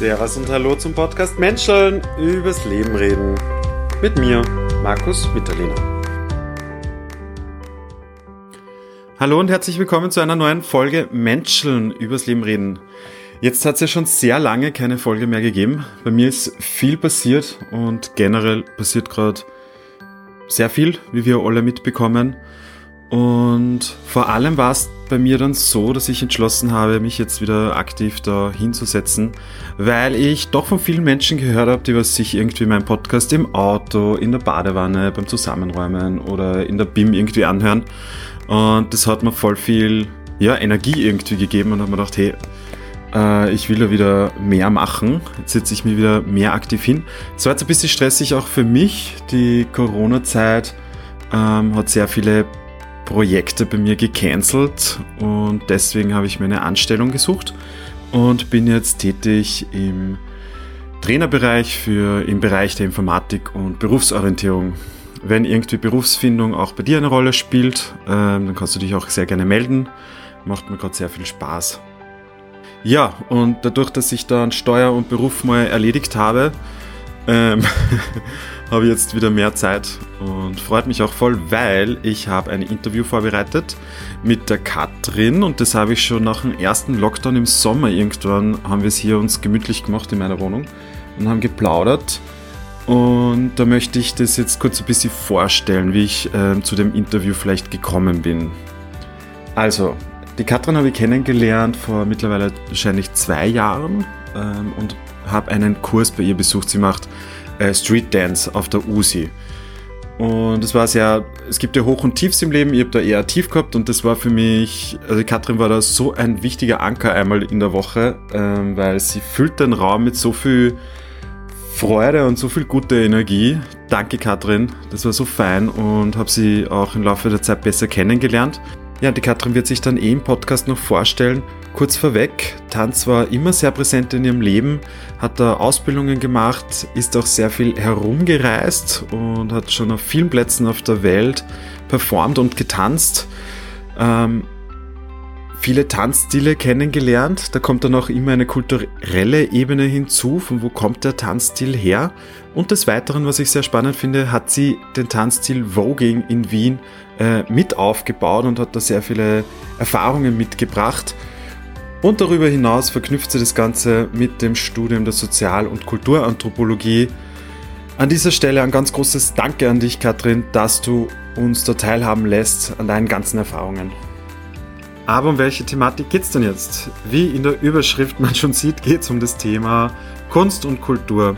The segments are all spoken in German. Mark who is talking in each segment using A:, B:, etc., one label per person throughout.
A: Servus und Hallo zum Podcast Menscheln übers Leben reden. Mit mir, Markus Mitterlehner. Hallo und herzlich willkommen zu einer neuen Folge Menscheln übers Leben reden. Jetzt hat es ja schon sehr lange keine Folge mehr gegeben. Bei mir ist viel passiert und generell passiert gerade sehr viel, wie wir alle mitbekommen. Und vor allem war es bei mir dann so, dass ich entschlossen habe, mich jetzt wieder aktiv da hinzusetzen, weil ich doch von vielen Menschen gehört habe, die was sich irgendwie meinen Podcast im Auto, in der Badewanne, beim Zusammenräumen oder in der BIM irgendwie anhören. Und das hat mir voll viel ja, Energie irgendwie gegeben und habe mir gedacht, hey, äh, ich will da wieder mehr machen. Jetzt setze ich mich wieder mehr aktiv hin. Es war jetzt ein bisschen stressig auch für mich. Die Corona-Zeit ähm, hat sehr viele Projekte bei mir gecancelt und deswegen habe ich mir eine Anstellung gesucht und bin jetzt tätig im Trainerbereich für im Bereich der Informatik und Berufsorientierung. Wenn irgendwie Berufsfindung auch bei dir eine Rolle spielt, ähm, dann kannst du dich auch sehr gerne melden. Macht mir gerade sehr viel Spaß. Ja, und dadurch, dass ich dann Steuer und Beruf mal erledigt habe, ähm, habe jetzt wieder mehr Zeit und freut mich auch voll, weil ich habe ein Interview vorbereitet mit der Katrin und das habe ich schon nach dem ersten Lockdown im Sommer irgendwann haben wir es hier uns gemütlich gemacht in meiner Wohnung und haben geplaudert und da möchte ich das jetzt kurz ein bisschen vorstellen, wie ich äh, zu dem Interview vielleicht gekommen bin. Also, die Katrin habe ich kennengelernt vor mittlerweile wahrscheinlich zwei Jahren ähm, und habe einen Kurs bei ihr besucht. Sie macht äh, Street Dance auf der USI. Und es war sehr, es gibt ja Hoch und Tiefs im Leben, ich habe da eher tief gehabt und das war für mich, also Katrin war da so ein wichtiger Anker einmal in der Woche, ähm, weil sie füllt den Raum mit so viel Freude und so viel gute Energie. Danke Katrin, das war so fein und habe sie auch im Laufe der Zeit besser kennengelernt. Ja, die Katrin wird sich dann eh im Podcast noch vorstellen. Kurz vorweg, Tanz war immer sehr präsent in ihrem Leben, hat da Ausbildungen gemacht, ist auch sehr viel herumgereist und hat schon auf vielen Plätzen auf der Welt performt und getanzt. Ähm, viele Tanzstile kennengelernt. Da kommt dann auch immer eine kulturelle Ebene hinzu, von wo kommt der Tanzstil her. Und des Weiteren, was ich sehr spannend finde, hat sie den Tanzstil Voging in Wien äh, mit aufgebaut und hat da sehr viele Erfahrungen mitgebracht. Und darüber hinaus verknüpft sie das Ganze mit dem Studium der Sozial- und Kulturanthropologie. An dieser Stelle ein ganz großes Danke an dich, Katrin, dass du uns da teilhaben lässt an deinen ganzen Erfahrungen. Aber um welche Thematik geht es denn jetzt? Wie in der Überschrift man schon sieht, geht es um das Thema Kunst und Kultur.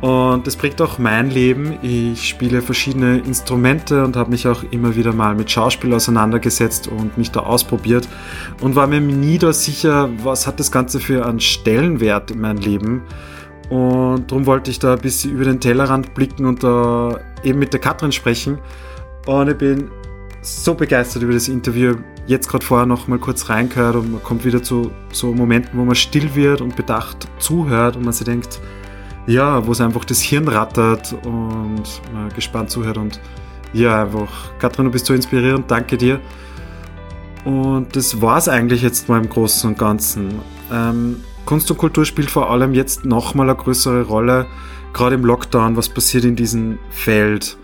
A: Und das prägt auch mein Leben. Ich spiele verschiedene Instrumente und habe mich auch immer wieder mal mit Schauspiel auseinandergesetzt und mich da ausprobiert und war mir nie da sicher, was hat das Ganze für einen Stellenwert in meinem Leben. Und darum wollte ich da ein bisschen über den Tellerrand blicken und da eben mit der Katrin sprechen. Und ich bin so begeistert über das Interview. Jetzt gerade vorher noch mal kurz reingehört und man kommt wieder zu so Momenten, wo man still wird und bedacht zuhört und man sich denkt, ja, wo es einfach das Hirn rattert und man gespannt zuhört und ja, einfach, Katrin, du bist so inspirierend, danke dir. Und das war es eigentlich jetzt mal im Großen und Ganzen. Ähm, Kunst und Kultur spielt vor allem jetzt nochmal eine größere Rolle, gerade im Lockdown, was passiert in diesem Feld.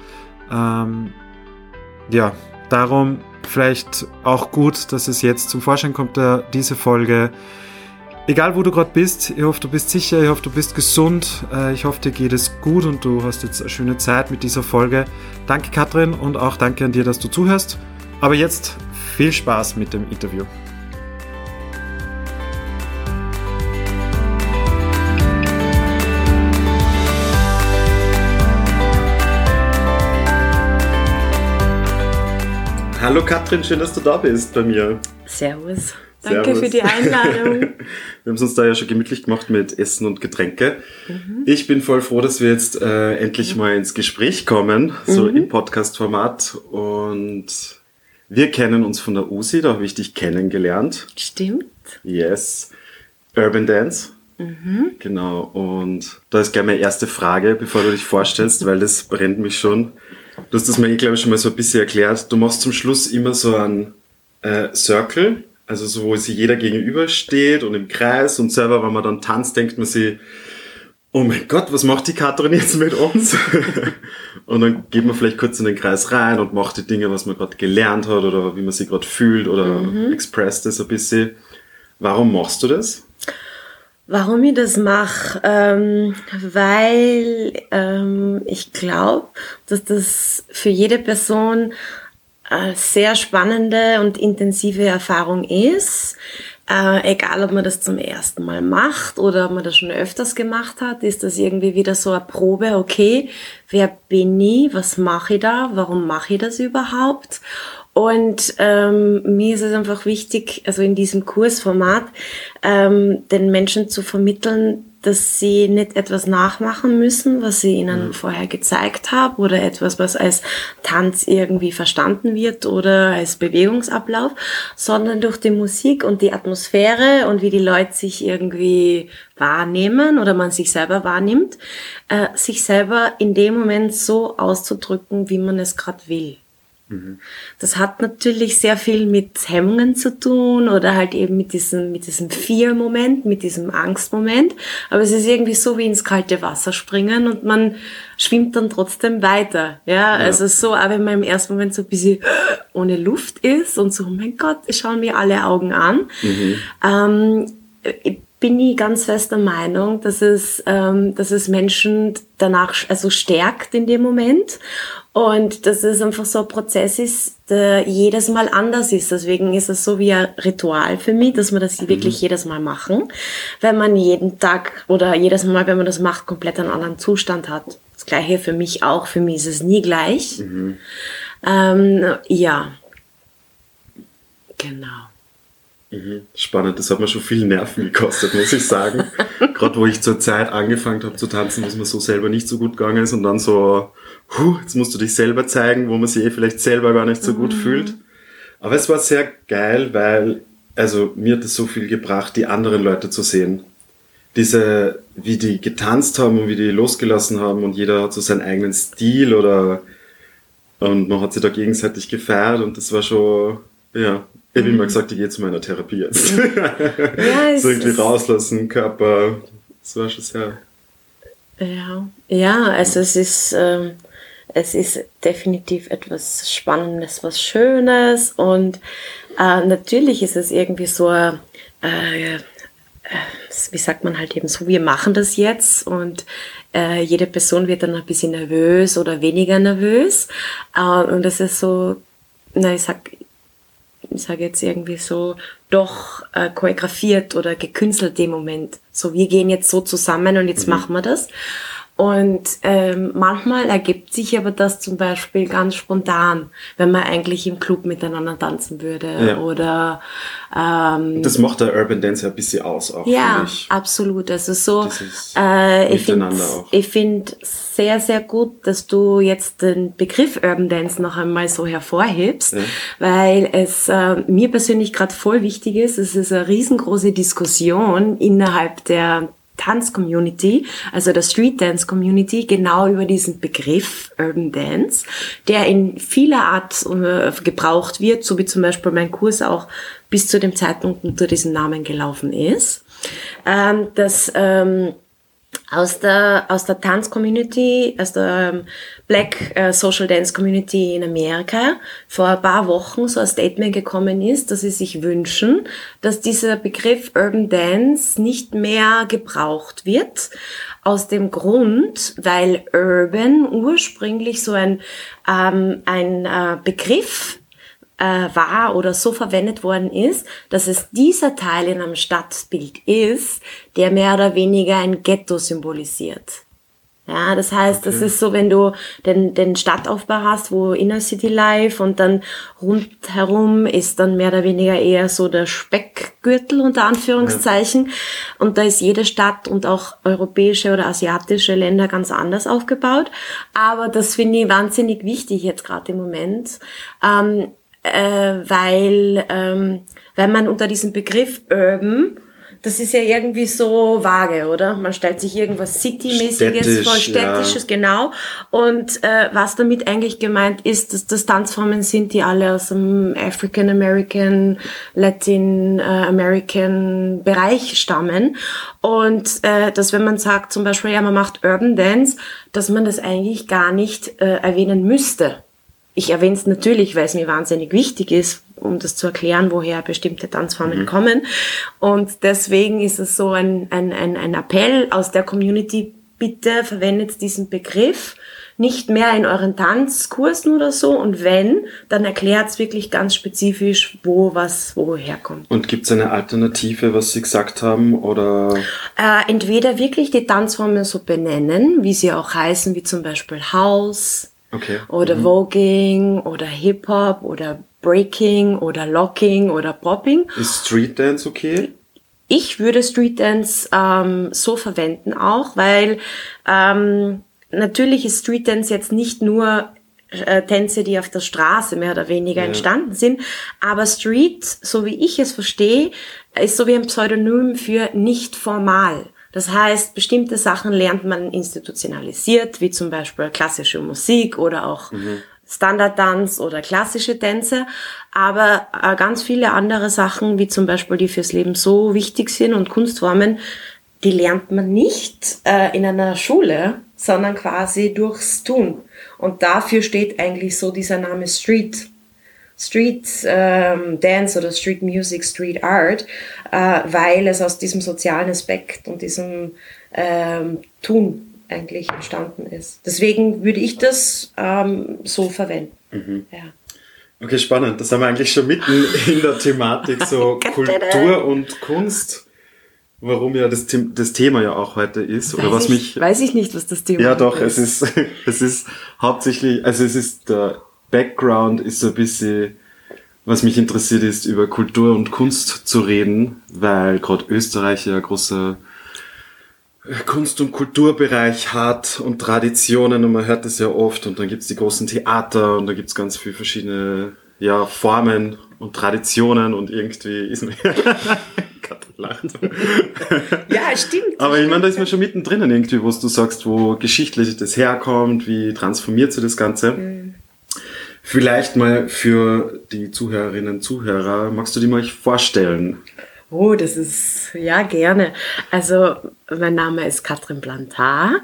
A: Ähm, ja, Darum vielleicht auch gut, dass es jetzt zum Vorschein kommt, der, diese Folge. Egal wo du gerade bist, ich hoffe, du bist sicher, ich hoffe, du bist gesund, äh, ich hoffe, dir geht es gut und du hast jetzt eine schöne Zeit mit dieser Folge. Danke Katrin und auch danke an dir, dass du zuhörst. Aber jetzt viel Spaß mit dem Interview. Hallo Katrin, schön, dass du da bist bei mir.
B: Servus. Danke Servus. für die Einladung.
A: wir haben es uns da ja schon gemütlich gemacht mit Essen und Getränke. Mhm. Ich bin voll froh, dass wir jetzt äh, endlich mal ins Gespräch kommen, so mhm. im Podcast-Format. Und wir kennen uns von der USI, da habe ich dich kennengelernt.
B: Stimmt.
A: Yes. Urban Dance. Mhm. Genau. Und da ist gleich meine erste Frage, bevor du dich vorstellst, weil das brennt mich schon. Du hast das mir, glaube ich, schon mal so ein bisschen erklärt. Du machst zum Schluss immer so einen äh, Circle, Also so, wo sich jeder gegenübersteht und im Kreis und selber, wenn man dann tanzt, denkt man sich, oh mein Gott, was macht die Katrin jetzt mit uns? und dann geht man vielleicht kurz in den Kreis rein und macht die Dinge, was man gerade gelernt hat oder wie man sich gerade fühlt oder mhm. expresst es ein bisschen. Warum machst du das?
B: Warum ich das mache? Ähm, weil ähm, ich glaube, dass das für jede Person sehr spannende und intensive Erfahrung ist. Äh, egal, ob man das zum ersten Mal macht oder ob man das schon öfters gemacht hat, ist das irgendwie wieder so eine Probe, okay, wer bin ich, was mache ich da, warum mache ich das überhaupt? Und ähm, mir ist es einfach wichtig, also in diesem Kursformat, ähm, den Menschen zu vermitteln, dass sie nicht etwas nachmachen müssen, was ich ihnen mhm. vorher gezeigt habe oder etwas, was als Tanz irgendwie verstanden wird oder als Bewegungsablauf, sondern durch die Musik und die Atmosphäre und wie die Leute sich irgendwie wahrnehmen oder man sich selber wahrnimmt, äh, sich selber in dem Moment so auszudrücken, wie man es gerade will. Das hat natürlich sehr viel mit Hemmungen zu tun oder halt eben mit diesem, mit diesem Fear-Moment, mit diesem Angst-Moment. Aber es ist irgendwie so wie ins kalte Wasser springen und man schwimmt dann trotzdem weiter. Ja, ja. also so, auch wenn man im ersten Moment so ein bisschen ohne Luft ist und so, oh mein Gott, schauen mir alle Augen an. Mhm. Ähm, bin ich ganz fest der Meinung, dass es, ähm, dass es Menschen danach also stärkt in dem Moment und dass es einfach so ein Prozess ist, der jedes Mal anders ist. Deswegen ist es so wie ein Ritual für mich, dass wir das mhm. wirklich jedes Mal machen, wenn man jeden Tag oder jedes Mal, wenn man das macht, komplett einen anderen Zustand hat. Das gleiche für mich auch. Für mich ist es nie gleich. Mhm. Ähm, ja, genau.
A: Mhm. Spannend, das hat mir schon viel Nerven gekostet, muss ich sagen. Gerade wo ich zur Zeit angefangen habe zu tanzen, was mir so selber nicht so gut gegangen ist und dann so, huh, jetzt musst du dich selber zeigen, wo man sich eh vielleicht selber gar nicht so gut mhm. fühlt. Aber es war sehr geil, weil, also mir hat es so viel gebracht, die anderen Leute zu sehen. Diese, wie die getanzt haben und wie die losgelassen haben und jeder hat so seinen eigenen Stil oder und man hat sich da gegenseitig gefeiert und das war schon, ja, ich habe mhm. immer gesagt, ich gehe zu meiner Therapie jetzt. Ja, so irgendwie rauslassen, Körper. Das war schon sehr.
B: Ja, ja also es ist, ähm, es ist definitiv etwas Spannendes, was Schönes und äh, natürlich ist es irgendwie so, äh, äh, wie sagt man halt eben so, wir machen das jetzt und äh, jede Person wird dann ein bisschen nervös oder weniger nervös äh, und das ist so, na, ich sag, ich sage jetzt irgendwie so, doch äh, choreografiert oder gekünstelt im Moment. So, wir gehen jetzt so zusammen und jetzt mhm. machen wir das. Und ähm, manchmal ergibt sich aber das zum Beispiel ganz spontan, wenn man eigentlich im Club miteinander tanzen würde. Ja. Oder
A: ähm, das macht der Urban Dance ein bisschen aus auch.
B: Ja, absolut. Also so äh, ich finde ich finde sehr, sehr gut, dass du jetzt den Begriff Urban Dance noch einmal so hervorhebst, ja. weil es äh, mir persönlich gerade voll wichtig ist. Es ist eine riesengroße Diskussion innerhalb der Tanz-Community, also der Street-Dance-Community, genau über diesen Begriff Urban Dance, der in vieler Art äh, gebraucht wird, so wie zum Beispiel mein Kurs auch bis zu dem Zeitpunkt unter diesem Namen gelaufen ist. Ähm, das ähm, aus der, aus der Tanz-Community, aus der ähm, Black äh, Social Dance Community in Amerika vor ein paar Wochen so ein Statement gekommen ist, dass sie sich wünschen, dass dieser Begriff Urban Dance nicht mehr gebraucht wird. Aus dem Grund, weil Urban ursprünglich so ein, ähm, ein äh, Begriff äh, war oder so verwendet worden ist, dass es dieser Teil in einem Stadtbild ist, der mehr oder weniger ein Ghetto symbolisiert. Ja, das heißt, okay. das ist so, wenn du den, den Stadtaufbau hast, wo Inner City Life und dann rundherum ist dann mehr oder weniger eher so der Speckgürtel unter Anführungszeichen. Ja. Und da ist jede Stadt und auch europäische oder asiatische Länder ganz anders aufgebaut. Aber das finde ich wahnsinnig wichtig jetzt gerade im Moment. Ähm, äh, weil, ähm, wenn man unter diesem Begriff Urban das ist ja irgendwie so vage, oder? Man stellt sich irgendwas City-mäßiges
A: Städtisch,
B: vor, städtisches,
A: ja.
B: genau. Und äh, was damit eigentlich gemeint ist, dass das Tanzformen sind, die alle aus dem African American, Latin äh, American Bereich stammen. Und äh, dass wenn man sagt zum Beispiel, ja, man macht Urban Dance, dass man das eigentlich gar nicht äh, erwähnen müsste. Ich erwähne es natürlich, weil es mir wahnsinnig wichtig ist, um das zu erklären, woher bestimmte Tanzformen kommen. Und deswegen ist es so ein, ein, ein, ein Appell aus der Community, bitte verwendet diesen Begriff nicht mehr in euren Tanzkursen oder so. Und wenn, dann erklärt es wirklich ganz spezifisch, wo was woher kommt.
A: Und gibt es eine Alternative, was Sie gesagt haben? Oder
B: Äh, entweder wirklich die Tanzformen so benennen, wie sie auch heißen, wie zum Beispiel House
A: okay.
B: oder Voging oder Hip-Hop oder Breaking oder Locking oder Popping.
A: Ist Street Dance okay?
B: Ich würde Street Dance ähm, so verwenden auch, weil ähm, natürlich ist Street Dance jetzt nicht nur äh, Tänze, die auf der Straße mehr oder weniger entstanden sind, aber Street, so wie ich es verstehe, ist so wie ein Pseudonym für nicht formal. Das heißt, bestimmte Sachen lernt man institutionalisiert, wie zum Beispiel klassische Musik oder auch Standardtanz oder klassische Tänze, aber äh, ganz viele andere Sachen, wie zum Beispiel die fürs Leben so wichtig sind und Kunstformen, die lernt man nicht äh, in einer Schule, sondern quasi durchs Tun. Und dafür steht eigentlich so dieser Name Street. Street ähm, Dance oder Street Music, Street Art, weil es aus diesem sozialen Aspekt und diesem ähm, Tun eigentlich entstanden ist. Deswegen würde ich das ähm, so verwenden. Ja.
A: Okay, spannend. Das haben wir eigentlich schon mitten in der Thematik, so Kultur und Kunst, warum ja das, The- das Thema ja auch heute ist. Oder was
B: weiß,
A: mich
B: ich, weiß ich nicht, was das Thema
A: Ja, doch,
B: ist.
A: es ist, es ist hauptsächlich, also es ist der Background ist so ein bisschen, was mich interessiert ist, über Kultur und Kunst zu reden, weil gerade Österreich ja ein großer Kunst- und Kulturbereich hat und Traditionen und man hört das ja oft und dann gibt's die großen Theater und da gibt's ganz viele verschiedene ja, Formen und Traditionen und irgendwie ist mir Gott lacht.
B: Ja, stimmt.
A: Aber ich meine, da ist man schon mittendrin irgendwie, wo du sagst, wo geschichtlich das herkommt, wie transformiert sich das Ganze. Vielleicht mal für die Zuhörerinnen und Zuhörer, magst du die mal vorstellen?
B: Oh, das ist, ja, gerne. Also, mein Name ist Katrin Plantar.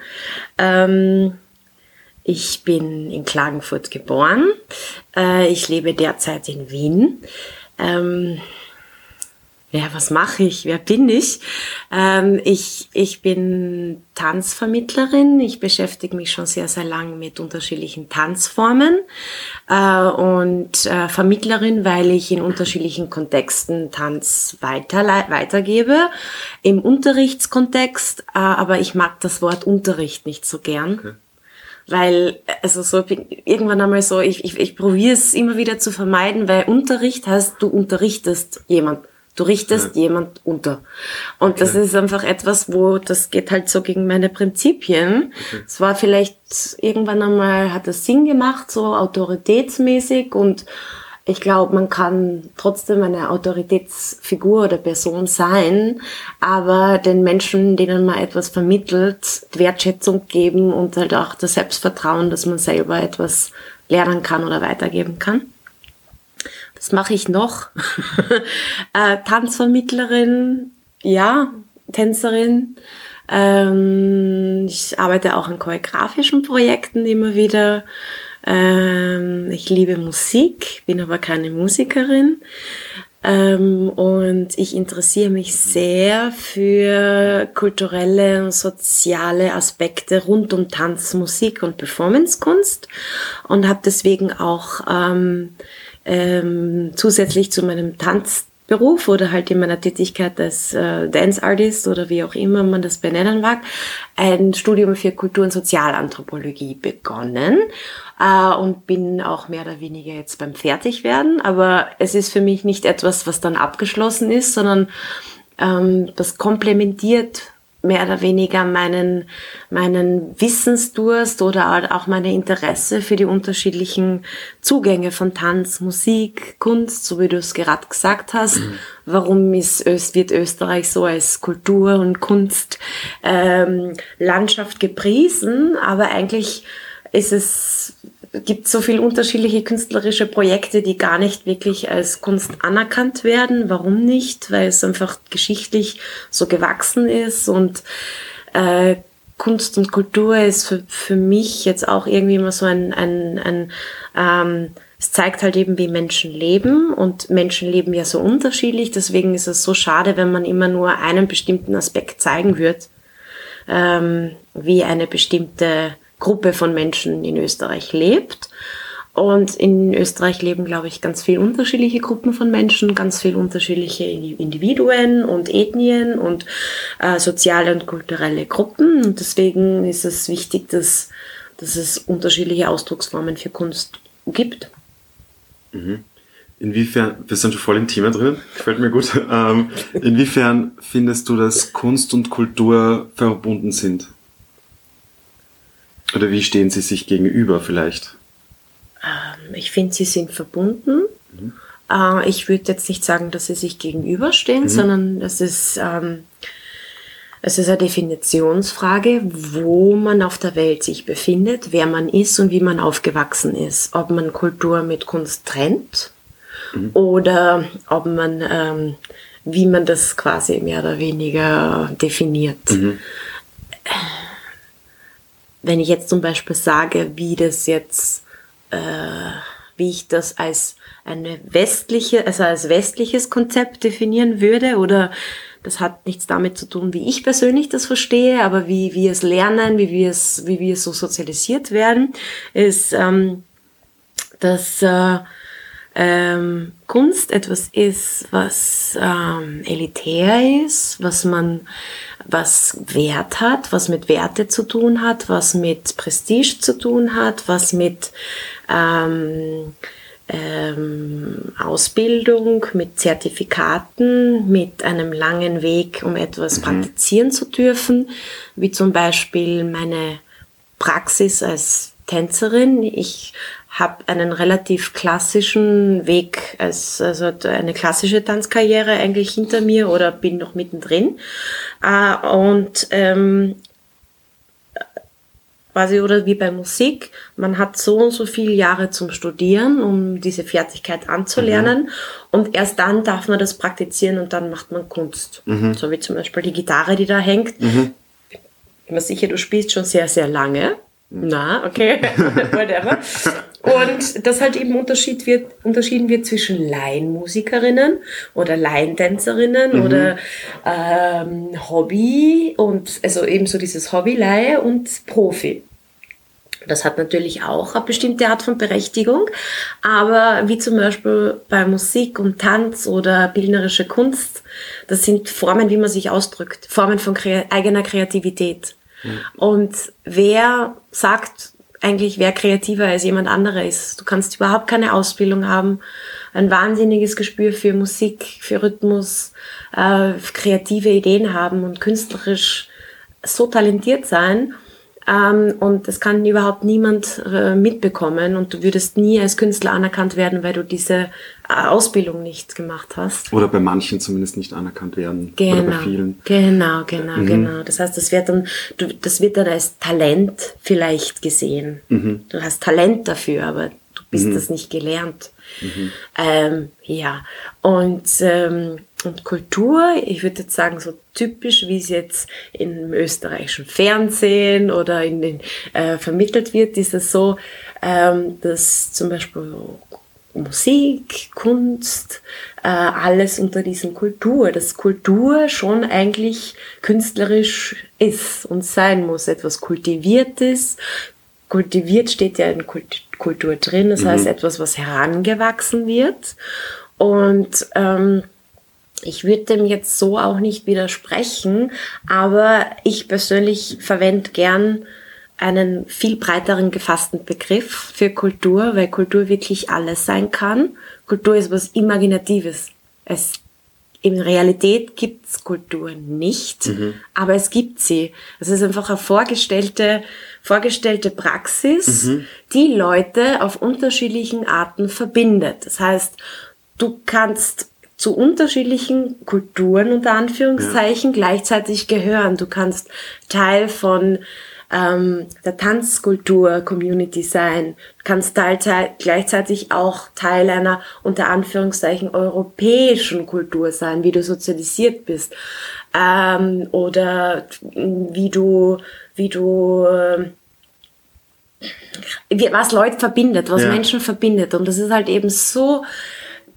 B: Ähm, ich bin in Klagenfurt geboren. Äh, ich lebe derzeit in Wien. Ähm, ja, was mache ich? Wer bin ich? Ähm, ich? Ich bin Tanzvermittlerin. Ich beschäftige mich schon sehr, sehr lang mit unterschiedlichen Tanzformen äh, und äh, Vermittlerin, weil ich in unterschiedlichen Kontexten Tanz weiterlei- weitergebe. Im Unterrichtskontext, äh, aber ich mag das Wort Unterricht nicht so gern. Weil, also so irgendwann einmal so, ich, ich, ich probiere es immer wieder zu vermeiden, weil Unterricht heißt, du unterrichtest jemand. Du richtest jemand unter. Und das ist einfach etwas, wo das geht halt so gegen meine Prinzipien. Es war vielleicht irgendwann einmal, hat das Sinn gemacht, so autoritätsmäßig und ich glaube, man kann trotzdem eine Autoritätsfigur oder Person sein, aber den Menschen, denen man etwas vermittelt, Wertschätzung geben und halt auch das Selbstvertrauen, dass man selber etwas lernen kann oder weitergeben kann. Das mache ich noch. äh, Tanzvermittlerin, ja, Tänzerin. Ähm, ich arbeite auch an choreografischen Projekten immer wieder. Ähm, ich liebe Musik, bin aber keine Musikerin. Ähm, und ich interessiere mich sehr für kulturelle und soziale Aspekte rund um Tanz, Musik und Performancekunst und habe deswegen auch ähm, ähm, zusätzlich zu meinem Tanzberuf oder halt in meiner Tätigkeit als äh, Dance Artist oder wie auch immer man das benennen mag, ein Studium für Kultur- und Sozialanthropologie begonnen äh, und bin auch mehr oder weniger jetzt beim Fertigwerden. Aber es ist für mich nicht etwas, was dann abgeschlossen ist, sondern ähm, das komplementiert mehr oder weniger meinen, meinen Wissensdurst oder auch meine Interesse für die unterschiedlichen Zugänge von Tanz, Musik, Kunst, so wie du es gerade gesagt hast. Mhm. Warum ist wird Österreich so als Kultur- und Kunstlandschaft ähm, gepriesen? Aber eigentlich ist es gibt so viele unterschiedliche künstlerische Projekte, die gar nicht wirklich als Kunst anerkannt werden. Warum nicht? Weil es einfach geschichtlich so gewachsen ist und äh, Kunst und Kultur ist für, für mich jetzt auch irgendwie immer so ein, ein, ein ähm, es zeigt halt eben, wie Menschen leben und Menschen leben ja so unterschiedlich. Deswegen ist es so schade, wenn man immer nur einen bestimmten Aspekt zeigen wird, ähm, wie eine bestimmte Gruppe von Menschen in Österreich lebt. Und in Österreich leben, glaube ich, ganz viele unterschiedliche Gruppen von Menschen, ganz viele unterschiedliche Individuen und Ethnien und äh, soziale und kulturelle Gruppen. Und deswegen ist es wichtig, dass, dass es unterschiedliche Ausdrucksformen für Kunst gibt.
A: Mhm. Inwiefern, wir sind schon voll im Thema drin, gefällt mir gut. Ähm, inwiefern findest du, dass Kunst und Kultur verbunden sind? Oder wie stehen sie sich gegenüber vielleicht?
B: Ähm, ich finde, sie sind verbunden. Mhm. Äh, ich würde jetzt nicht sagen, dass sie sich gegenüberstehen, mhm. sondern das ist, ähm, es ist eine Definitionsfrage, wo man auf der Welt sich befindet, wer man ist und wie man aufgewachsen ist. Ob man Kultur mit Kunst trennt mhm. oder ob man, ähm, wie man das quasi mehr oder weniger definiert. Mhm wenn ich jetzt zum Beispiel sage, wie das jetzt, äh, wie ich das als eine westliche, also als westliches Konzept definieren würde oder das hat nichts damit zu tun, wie ich persönlich das verstehe, aber wie wir es lernen, wie wir es, wie wir so sozialisiert werden, ist, ähm, dass äh, ähm, Kunst etwas ist, was ähm, elitär ist, was man, was Wert hat, was mit Werte zu tun hat, was mit Prestige zu tun hat, was mit ähm, ähm, Ausbildung, mit Zertifikaten, mit einem langen Weg, um etwas mhm. praktizieren zu dürfen, wie zum Beispiel meine Praxis als Tänzerin. Ich habe einen relativ klassischen Weg, als, also eine klassische Tanzkarriere eigentlich hinter mir oder bin noch mittendrin. Äh, und ähm, quasi oder wie bei Musik, man hat so und so viele Jahre zum Studieren, um diese Fertigkeit anzulernen mhm. und erst dann darf man das praktizieren und dann macht man Kunst. Mhm. So wie zum Beispiel die Gitarre, die da hängt. Mhm. Ich bin mir sicher, du spielst schon sehr, sehr lange. Na, okay, whatever. Und das halt eben Unterschied wird, unterschieden wird zwischen Laienmusikerinnen oder Laientänzerinnen mhm. oder ähm, Hobby und also eben so dieses Hobby-Leihe und Profi. Das hat natürlich auch eine bestimmte Art von Berechtigung, aber wie zum Beispiel bei Musik und Tanz oder bildnerische Kunst, das sind Formen, wie man sich ausdrückt, Formen von kre eigener Kreativität. Mhm. Und wer sagt eigentlich, wer kreativer als jemand anderer ist? Du kannst überhaupt keine Ausbildung haben, ein wahnsinniges Gespür für Musik, für Rhythmus, äh, kreative Ideen haben und künstlerisch so talentiert sein ähm, und das kann überhaupt niemand äh, mitbekommen und du würdest nie als Künstler anerkannt werden, weil du diese äh, Ausbildung nicht gemacht hast.
A: Oder bei manchen zumindest nicht anerkannt werden.
B: Genau,
A: oder
B: bei
A: genau. vielen.
B: Genau, genau, mhm. genau. Das heißt, das wird dann, du, das wird dann als Talent vielleicht gesehen. Mhm. Du hast Talent dafür, aber du bist mhm. das nicht gelernt. Mhm. Ähm, ja, und ähm, und Kultur, ich würde jetzt sagen, so typisch, wie es jetzt im österreichischen Fernsehen oder in den äh, vermittelt wird, ist es so, ähm, dass zum Beispiel Musik, Kunst, äh, alles unter diesem Kultur, dass Kultur schon eigentlich künstlerisch ist und sein muss, etwas Kultiviertes. Kultiviert steht ja in Kultur drin, das mhm. heißt etwas, was herangewachsen wird. Und ähm, ich würde dem jetzt so auch nicht widersprechen, aber ich persönlich verwende gern einen viel breiteren gefassten Begriff für Kultur, weil Kultur wirklich alles sein kann. Kultur ist was Imaginatives. Es in Realität gibt's Kultur nicht, mhm. aber es gibt sie. Es ist einfach eine vorgestellte, vorgestellte Praxis, mhm. die Leute auf unterschiedlichen Arten verbindet. Das heißt, du kannst zu unterschiedlichen Kulturen unter Anführungszeichen ja. gleichzeitig gehören. Du kannst Teil von ähm, der Tanzkultur-Community sein. Du kannst Teilzeit, gleichzeitig auch Teil einer unter Anführungszeichen europäischen Kultur sein, wie du sozialisiert bist. Ähm, oder wie du, wie du, äh, was Leute verbindet, was ja. Menschen verbindet. Und das ist halt eben so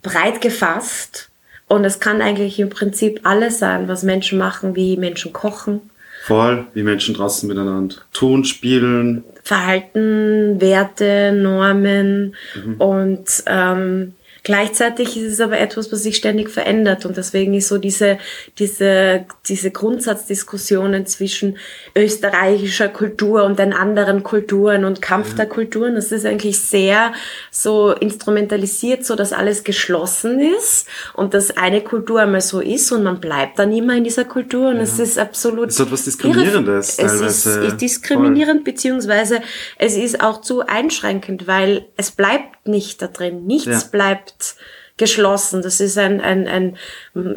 B: breit gefasst. Und es kann eigentlich im Prinzip alles sein, was Menschen machen, wie Menschen kochen,
A: Voll, wie Menschen draußen miteinander tun, spielen.
B: Verhalten, Werte, Normen mhm. und ähm, Gleichzeitig ist es aber etwas, was sich ständig verändert und deswegen ist so diese, diese, diese Grundsatzdiskussionen zwischen österreichischer Kultur und den anderen Kulturen und Kampf der Kulturen, das ist eigentlich sehr so instrumentalisiert, so dass alles geschlossen ist und dass eine Kultur einmal so ist und man bleibt dann immer in dieser Kultur und ja. es ist absolut.
A: Es ist etwas Diskriminierendes.
B: Es ist, ist diskriminierend, voll. beziehungsweise es ist auch zu einschränkend, weil es bleibt nicht da drin. Nichts ja. bleibt bleibt geschlossen. Das ist ein, ein, ein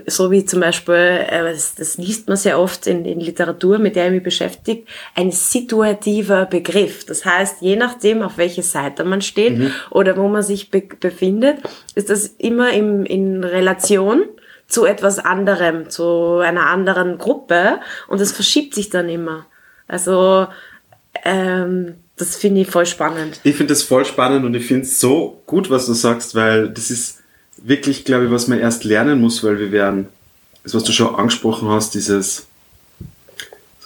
B: so wie zum Beispiel, äh, das, das liest man sehr oft in, in Literatur, mit der ich mich beschäftige, ein situativer Begriff. Das heißt, je nachdem, auf welche Seite man steht mhm. oder wo man sich be befindet, ist das immer im, in Relation zu etwas anderem, zu einer anderen Gruppe und das verschiebt sich dann immer. Also ähm, das finde ich voll spannend.
A: Ich finde das voll spannend und ich finde es so gut, was du sagst, weil das ist wirklich, glaube ich, was man erst lernen muss, weil wir werden, das was du schon angesprochen hast, dieses,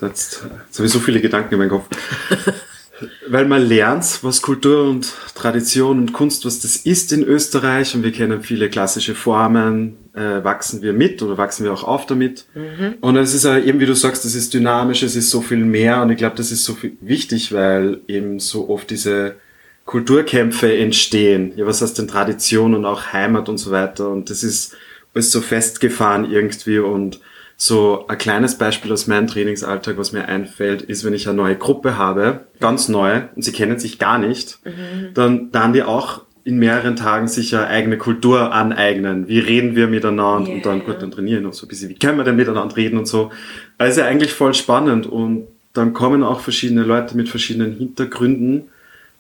A: jetzt, jetzt habe ich so viele Gedanken in meinem Kopf. weil man lernt, was Kultur und Tradition und Kunst, was das ist in Österreich und wir kennen viele klassische Formen, äh, wachsen wir mit oder wachsen wir auch auf damit. Mhm. Und es ist eben, wie du sagst, das ist dynamisch, es ist so viel mehr und ich glaube, das ist so viel wichtig, weil eben so oft diese Kulturkämpfe entstehen. Ja, was heißt denn Tradition und auch Heimat und so weiter und das ist alles so festgefahren irgendwie und so ein kleines Beispiel aus meinem Trainingsalltag, was mir einfällt, ist, wenn ich eine neue Gruppe habe, ganz neu, und sie kennen sich gar nicht, mhm. dann dann die auch in mehreren Tagen sich eine eigene Kultur aneignen. Wie reden wir miteinander? Yeah. Und dann, gut, dann trainieren und so ein bisschen, wie können wir denn miteinander reden und so. Also eigentlich voll spannend und dann kommen auch verschiedene Leute mit verschiedenen Hintergründen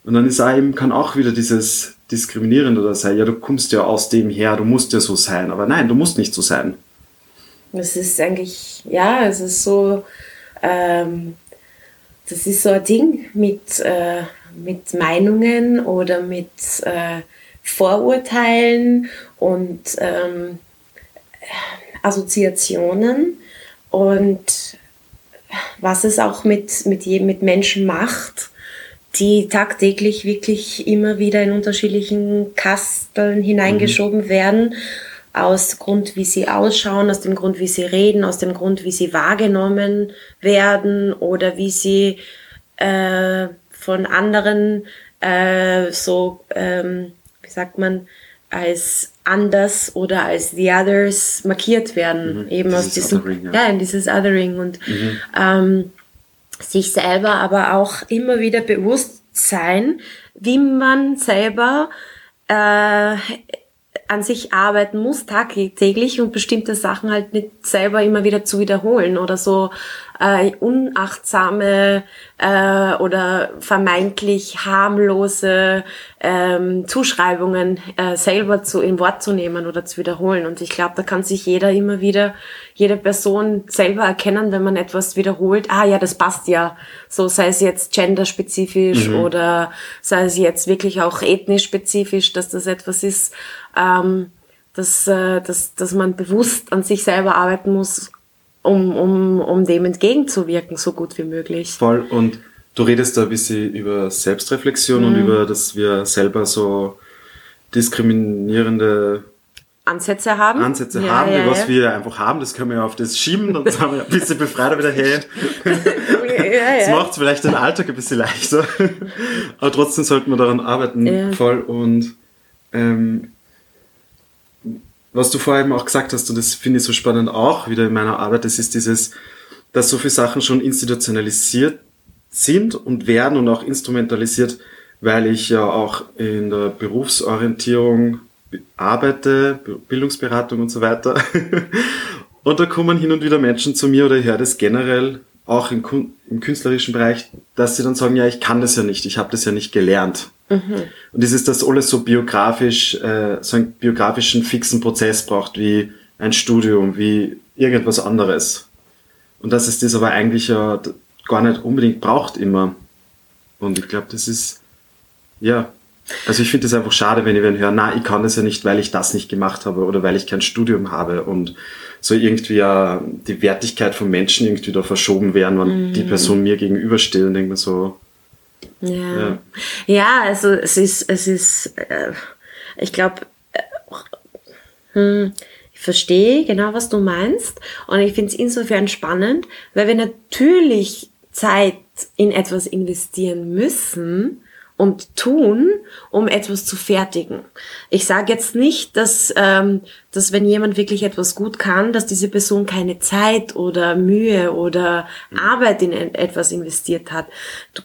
A: und dann ist auch eben, kann auch wieder dieses Diskriminierende da sein. Ja, du kommst ja aus dem her, du musst ja so sein. Aber nein, du musst nicht so sein.
B: Es ist eigentlich, ja, es ist so, ähm, das ist so ein Ding mit, äh, mit Meinungen oder mit äh, Vorurteilen und ähm, Assoziationen und was es auch mit, mit, mit Menschen macht, die tagtäglich wirklich immer wieder in unterschiedlichen Kasteln hineingeschoben mhm. werden aus Grund, wie sie ausschauen, aus dem Grund, wie sie reden, aus dem Grund, wie sie wahrgenommen werden oder wie sie äh, von anderen äh, so, ähm, wie sagt man, als anders oder als the others markiert werden, mhm. eben dieses aus diesem, Othering, ja. ja, in dieses Othering und mhm. ähm, sich selber aber auch immer wieder bewusst sein, wie man selber äh, an sich arbeiten muss, tagtäglich und bestimmte Sachen halt nicht selber immer wieder zu wiederholen oder so äh, unachtsame äh, oder vermeintlich harmlose ähm, Zuschreibungen äh, selber zu in Wort zu nehmen oder zu wiederholen. Und ich glaube, da kann sich jeder immer wieder, jede Person selber erkennen, wenn man etwas wiederholt. Ah ja, das passt ja. So sei es jetzt genderspezifisch mhm. oder sei es jetzt wirklich auch ethnisch spezifisch, dass das etwas ist. Ähm, dass, äh, dass, dass man bewusst an sich selber arbeiten muss, um, um, um dem entgegenzuwirken, so gut wie möglich.
A: Voll. Und du redest da ein bisschen über Selbstreflexion mhm. und über, dass wir selber so diskriminierende
B: Ansätze haben.
A: Ansätze ja, haben, ja, was ja. wir einfach haben, das können wir auf das schieben dann haben wir ein bisschen befreiter wieder, hey, das macht vielleicht den Alltag ein bisschen leichter. Aber trotzdem sollten wir daran arbeiten, voll. Und ähm, was du vorher eben auch gesagt hast, und das finde ich so spannend auch wieder in meiner Arbeit, das ist dieses, dass so viele Sachen schon institutionalisiert sind und werden und auch instrumentalisiert, weil ich ja auch in der Berufsorientierung arbeite, Bildungsberatung und so weiter. und da kommen hin und wieder Menschen zu mir oder ich höre das generell auch im, im künstlerischen Bereich, dass sie dann sagen, ja, ich kann das ja nicht, ich habe das ja nicht gelernt. Mhm. Und es ist das alles so biografisch, äh, so einen biografischen fixen Prozess braucht, wie ein Studium, wie irgendwas anderes. Und dass es das aber eigentlich ja gar nicht unbedingt braucht immer. Und ich glaube, das ist, ja, also ich finde es einfach schade, wenn ich wenn höre, na, ich kann das ja nicht, weil ich das nicht gemacht habe oder weil ich kein Studium habe und so irgendwie ja die Wertigkeit von Menschen irgendwie da verschoben werden, wenn mhm. die Person mir gegenübersteht und denkt mir so,
B: ja. ja. Ja, also es ist, es ist, äh, ich glaube, äh, hm, ich verstehe genau, was du meinst. Und ich finde es insofern spannend, weil wir natürlich Zeit in etwas investieren müssen, und tun, um etwas zu fertigen. Ich sage jetzt nicht, dass, ähm, dass wenn jemand wirklich etwas gut kann, dass diese Person keine Zeit oder Mühe oder mhm. Arbeit in etwas investiert hat. Du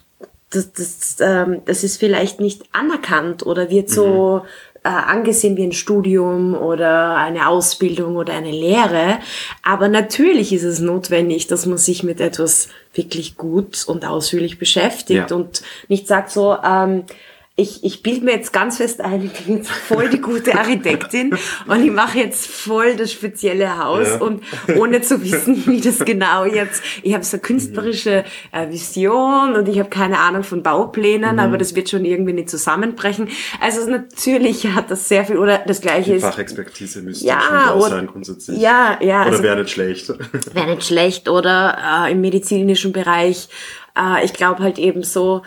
B: das, das, ähm, das ist vielleicht nicht anerkannt oder wird so mhm. äh, angesehen wie ein Studium oder eine Ausbildung oder eine Lehre. Aber natürlich ist es notwendig, dass man sich mit etwas wirklich gut und ausführlich beschäftigt ja. und nicht sagt so, ähm, ich, ich bilde mir jetzt ganz fest ein, ich bin jetzt voll die gute Architektin und ich mache jetzt voll das spezielle Haus ja. und ohne zu wissen, wie das genau jetzt, ich habe so künstlerische äh, Vision und ich habe keine Ahnung von Bauplänen, mhm. aber das wird schon irgendwie nicht zusammenbrechen. Also natürlich hat das sehr viel, oder das gleiche die ist...
A: Fachexpertise müsste ja, schon da sein grundsätzlich.
B: Ja, ja.
A: Oder also, wäre nicht schlecht.
B: Wäre nicht schlecht oder äh, im medizinischen Bereich. Äh, ich glaube halt eben so,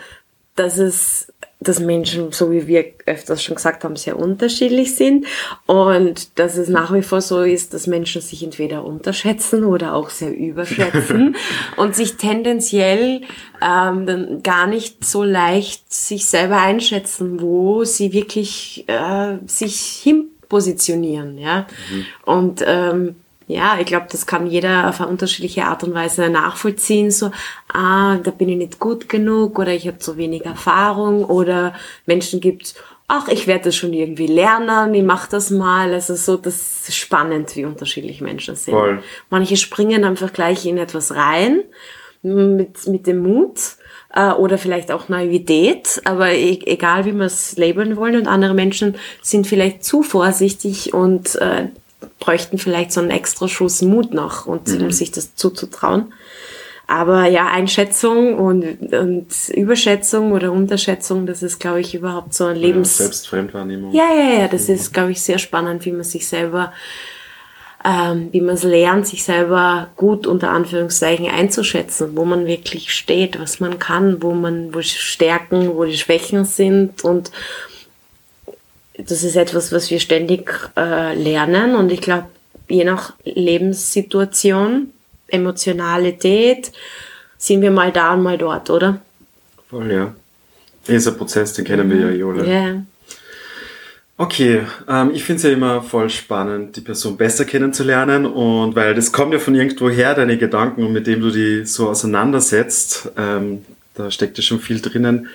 B: dass es dass Menschen, so wie wir öfters schon gesagt haben, sehr unterschiedlich sind und dass es nach wie vor so ist, dass Menschen sich entweder unterschätzen oder auch sehr überschätzen und sich tendenziell ähm, dann gar nicht so leicht sich selber einschätzen, wo sie wirklich äh, sich hin positionieren, ja. Mhm. Und ähm, ja, ich glaube, das kann jeder auf eine unterschiedliche Art und Weise nachvollziehen. So, ah, da bin ich nicht gut genug oder ich habe zu wenig Erfahrung oder Menschen gibt, ach, ich werde das schon irgendwie lernen, ich mache das mal. Also so, das ist spannend, wie unterschiedlich Menschen sind. Voll. Manche springen einfach gleich in etwas rein mit, mit dem Mut äh, oder vielleicht auch Naivität, aber e egal wie wir es labeln wollen und andere Menschen sind vielleicht zu vorsichtig und äh, bräuchten vielleicht so einen extra Schuss Mut noch, und, mhm. um sich das zuzutrauen. Aber ja, Einschätzung und, und Überschätzung oder Unterschätzung, das ist, glaube ich, überhaupt so ein Lebens...
A: Ja, Selbstfremdwahrnehmung.
B: Ja, ja, ja, das mhm. ist, glaube ich, sehr spannend, wie man sich selber, ähm, wie man es lernt, sich selber gut unter Anführungszeichen einzuschätzen, wo man wirklich steht, was man kann, wo man, wo Stärken, wo die Schwächen sind und das ist etwas, was wir ständig äh, lernen und ich glaube, je nach Lebenssituation, Emotionalität, sind wir mal da und mal dort, oder?
A: Voll, ja. Ist ein Prozess, den kennen wir ja eh alle.
B: Ja.
A: Okay, ähm, ich finde es ja immer voll spannend, die Person besser kennenzulernen und weil das kommt ja von irgendwo her, deine Gedanken und mit dem du die so auseinandersetzt, ähm, da steckt ja schon viel drinnen.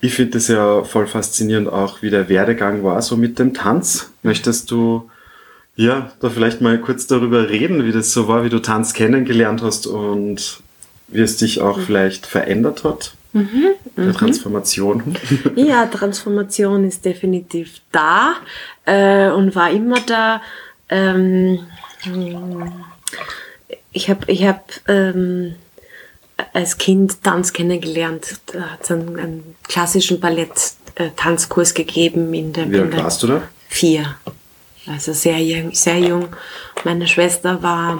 A: Ich finde es ja voll faszinierend auch, wie der Werdegang war, so mit dem Tanz. Möchtest du ja da vielleicht mal kurz darüber reden, wie das so war, wie du Tanz kennengelernt hast und wie es dich auch mhm. vielleicht verändert hat? Mhm, der mhm. Transformation.
B: Ja, Transformation ist definitiv da äh, und war immer da. Ähm, ich habe ich hab, ähm, als Kind Tanz kennengelernt. Da hat es einen, einen, klassischen Ballett-Tanzkurs gegeben. In der,
A: Wie alt warst du da?
B: Vier. Also sehr jung. Sehr jung. Meine Schwester war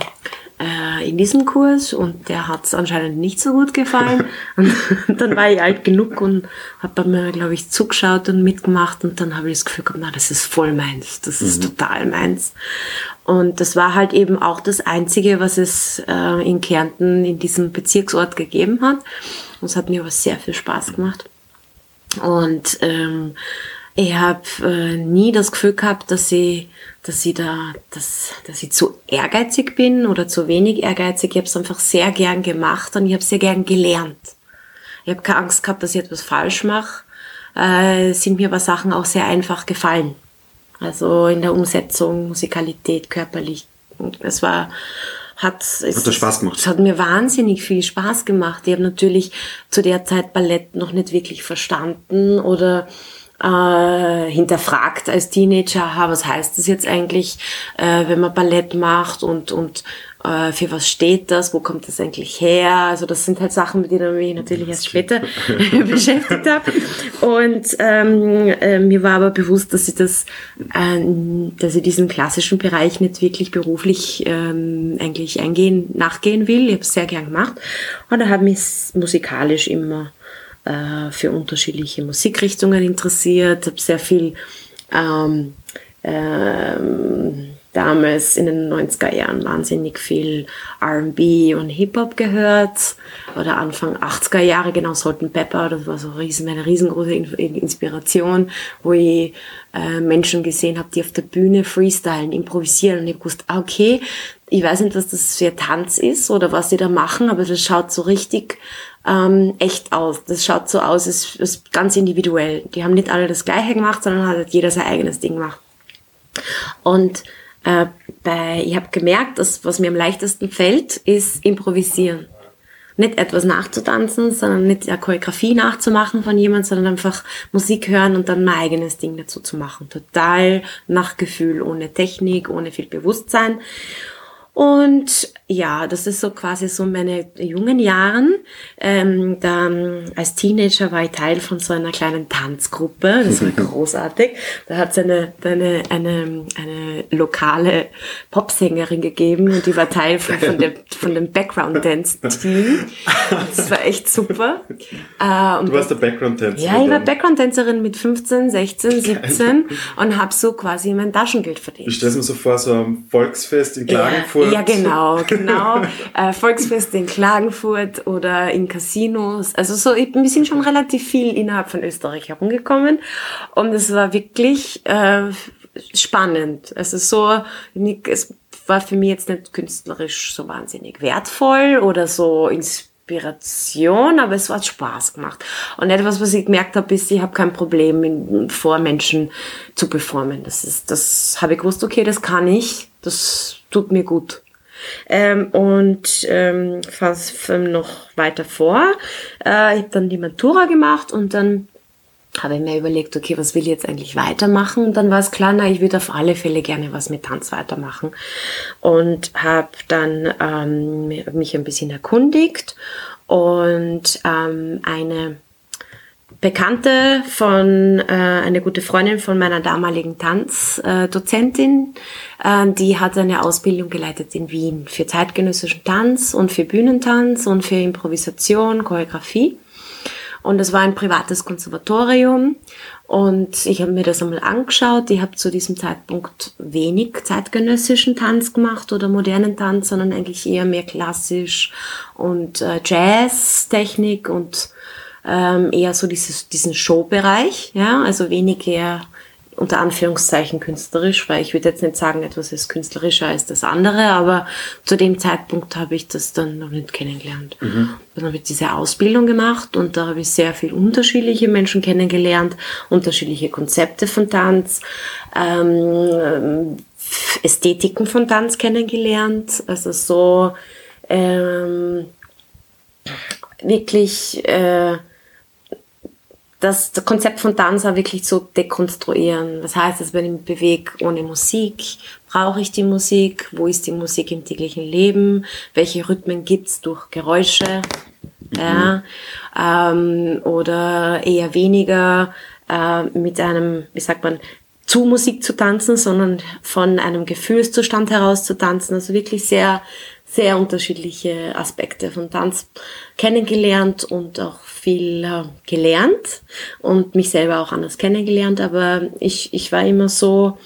B: äh, in diesem Kurs und der hat es anscheinend nicht so gut gefallen. und dann war ich alt genug und habe bei mir, glaube ich, zugeschaut und mitgemacht und dann habe ich das Gefühl gehabt, na, das ist voll meins, das ist mhm. total meins. Und das war halt eben auch das Einzige, was es äh, in Kärnten in diesem Bezirksort gegeben hat. Und es hat mir aber sehr viel Spaß gemacht. Und ähm, Ich habe äh, nie das Gefühl gehabt, dass ich, dass ich da, dass, dass ich zu ehrgeizig bin oder zu wenig ehrgeizig. Ich habe es einfach sehr gern gemacht und ich habe sehr gern gelernt. Ich habe keine Angst gehabt, dass ich etwas falsch mache. Äh, sind mir aber Sachen auch sehr einfach gefallen. Also in der Umsetzung, Musikalität, körperlich. Es war hat es
A: hat Spaß gemacht.
B: Es hat mir wahnsinnig viel Spaß gemacht. Ich habe natürlich zu der Zeit Ballett noch nicht wirklich verstanden oder äh, hinterfragt als Teenager, aha, was heißt das jetzt eigentlich, äh, wenn man Ballett macht und, und äh, für was steht das, wo kommt das eigentlich her? Also das sind halt Sachen, mit denen ich mich natürlich erst später beschäftigt habe. Und ähm, äh, mir war aber bewusst, dass ich das, äh, dass ich diesen klassischen Bereich nicht wirklich beruflich ähm, eigentlich eingehen, nachgehen will. Ich habe es sehr gern gemacht und da habe mich musikalisch immer äh, für unterschiedliche Musikrichtungen interessiert, habe sehr viel ähm, ähm, damals in den 90er Jahren wahnsinnig viel R&B und Hip-Hop gehört oder Anfang 80er Jahre, genau Salt Pepper, das war so riesen, eine riesengroße Inspiration, wo ich äh, Menschen gesehen habe, die auf der Bühne freestylen, improvisieren und ich wusste, ah, okay, ich weiß nicht, was das für Tanz ist oder was die da machen, aber das schaut so richtig ähm, echt aus. Das schaut so aus, es ist ganz individuell. Die haben nicht alle das Gleiche gemacht, sondern hat jeder sein eigenes Ding gemacht. Und äh, bei, ich habe gemerkt, dass was mir am leichtesten fällt, ist improvisieren. Nicht etwas nachzutanzen, sondern nicht eine Choreografie nachzumachen von jemand, sondern einfach Musik hören und dann mein eigenes Ding dazu zu machen. Total nach Gefühl, ohne Technik, ohne viel Bewusstsein. Und ja, das ist so quasi so meine jungen Jahren. Ähm, da, als Teenager war ich Teil von so einer kleinen Tanzgruppe. Das war großartig. Da hat es eine, eine, eine, eine lokale Popsängerin gegeben und die war Teil von, von, dem, von dem Background-Dance-Team. Das war echt super.
A: Äh, du warst der Background-Tänzerin?
B: Ja, ich war Background-Tänzerin mit 15, 16, 17 und habe so quasi mein Taschengeld verdient.
A: Ich stelle mir so vor, so ein Volksfest in Klagenfurt.
B: Ja, ja genau, genau. äh, Volksfeste in Klagenfurt oder in Casinos. Also so, ich, wir sind schon relativ viel innerhalb von Österreich herumgekommen und es war wirklich äh, spannend. Also so, es war für mich jetzt nicht künstlerisch so wahnsinnig wertvoll oder so Inspiration, aber es hat Spaß gemacht. Und etwas, was ich gemerkt habe, ist, ich habe kein Problem, vor Menschen zu performen. Das ist, das habe ich gewusst, okay, das kann ich, das tut mir gut. Ähm, und ähm, fast noch weiter vor. Äh, ich habe dann die Matura gemacht und dann habe ich mir überlegt, okay, was will ich jetzt eigentlich weitermachen? Und dann war es klar, na, ich würde auf alle Fälle gerne was mit Tanz weitermachen. Und habe dann ähm, mich ein bisschen erkundigt und ähm, eine Bekannte von, äh, eine gute Freundin von meiner damaligen Tanzdozentin, äh, äh, die hat eine Ausbildung geleitet in Wien für zeitgenössischen Tanz und für Bühnentanz und für Improvisation, Choreografie. Und es war ein privates Konservatorium und ich habe mir das einmal angeschaut. Ich habe zu diesem Zeitpunkt wenig zeitgenössischen Tanz gemacht oder modernen Tanz, sondern eigentlich eher mehr klassisch und äh, Jazz-Technik und ähm, eher so dieses, diesen Showbereich, ja, also weniger unter Anführungszeichen künstlerisch, weil ich würde jetzt nicht sagen, etwas ist künstlerischer als das andere, aber zu dem Zeitpunkt habe ich das dann noch nicht kennengelernt. Mhm. Dann habe ich diese Ausbildung gemacht und da habe ich sehr viel unterschiedliche Menschen kennengelernt, unterschiedliche Konzepte von Tanz, ähm, Ästhetiken von Tanz kennengelernt, also so ähm, wirklich äh, das Konzept von Tanz auch wirklich zu dekonstruieren. Was heißt das, wenn ich mich bewege ohne Musik? Brauche ich die Musik? Wo ist die Musik im täglichen Leben? Welche Rhythmen gibt's durch Geräusche? Mhm. Ja, ähm, oder eher weniger äh, mit einem, wie sagt man, zu Musik zu tanzen, sondern von einem Gefühlszustand heraus zu tanzen. Also wirklich sehr, sehr unterschiedliche Aspekte von Tanz kennengelernt und auch viel äh, gelernt und mich selber auch anders kennengelernt. Aber ich, ich war immer so,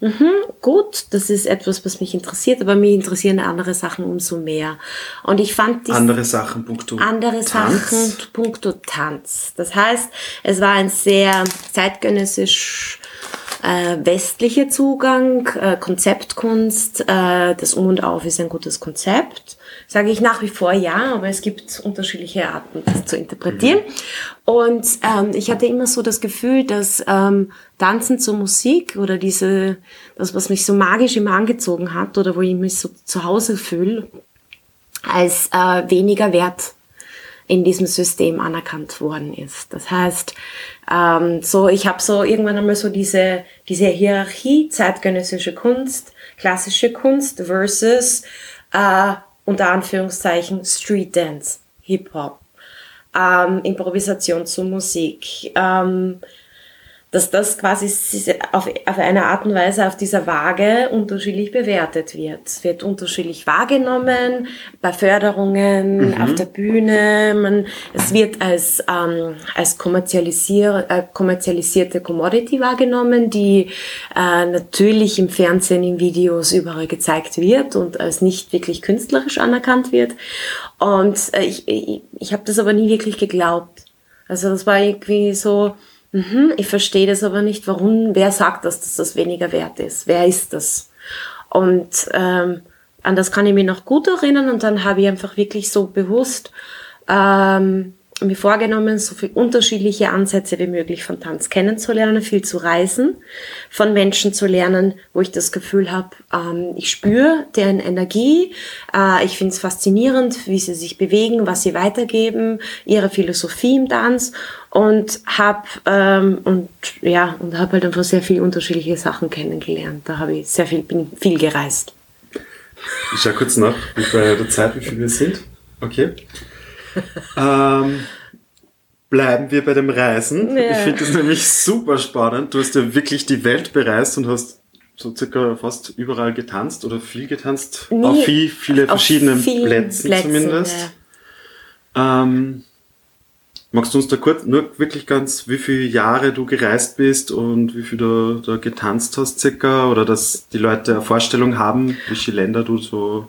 B: mhm, gut, das ist etwas, was mich interessiert, aber mich interessieren andere Sachen umso mehr. Und ich fand
A: dies, andere Sachen punkto
B: andere Tanz. Sachen punkto Tanz. Das heißt, es war ein sehr zeitgenössisch äh, westlicher Zugang, äh, Konzeptkunst, äh, das Um und Auf ist ein gutes Konzept. Sage ich nach wie vor ja, aber es gibt unterschiedliche Arten, das zu interpretieren. Und ähm, ich hatte immer so das Gefühl, dass ähm, Tanzen zur Musik oder diese, das, was mich so magisch immer angezogen hat oder wo ich mich so zu Hause fühle, als äh, weniger wert in diesem System anerkannt worden ist. Das heißt, ähm, so ich habe so irgendwann einmal so diese diese Hierarchie zeitgenössische Kunst, klassische Kunst versus äh, unter Anführungszeichen Street Dance, Hip Hop, ähm, Improvisation zur Musik. Ähm, dass das quasi auf, auf eine Art und Weise auf dieser Waage unterschiedlich bewertet wird. Es wird unterschiedlich wahrgenommen bei Förderungen, mhm. auf der Bühne. Man, es wird als, ähm, als kommerzialisier, äh, kommerzialisierte Commodity wahrgenommen, die äh, natürlich im Fernsehen, in Videos überall gezeigt wird und als nicht wirklich künstlerisch anerkannt wird. Und äh, ich, ich, ich habe das aber nie wirklich geglaubt. Also das war irgendwie so, Mhm, ich verstehe das aber nicht, warum, wer sagt das, dass das weniger wert ist? Wer ist das? Und ähm, an das kann ich mich noch gut erinnern und dann habe ich einfach wirklich so bewusst ähm, mir vorgenommen, so viele unterschiedliche Ansätze wie möglich von Tanz kennenzulernen, viel zu reisen, von Menschen zu lernen, wo ich das Gefühl habe, ähm, ich spüre deren Energie, äh, ich finde es faszinierend, wie sie sich bewegen, was sie weitergeben, ihre Philosophie im Tanz und habe ähm, und ja und habe halt einfach sehr viele unterschiedliche Sachen kennengelernt. Da habe ich sehr viel bin viel gereist.
A: Ich schaue kurz nach, wie bei Zeit, wie viel wir sind. Okay. Ähm, bleiben wir bei dem Reisen. Ja. Ich finde das nämlich super spannend. Du hast ja wirklich die Welt bereist und hast so circa fast überall getanzt oder viel getanzt. Nee, auf viel, viele verschiedenen Plätzen, Plätzen, zumindest. Ja. Ähm, magst du uns da kurz, nur wirklich ganz, wie viele Jahre du gereist bist und wie viel du da getanzt hast circa? Oder dass die Leute eine Vorstellung haben, welche Länder du so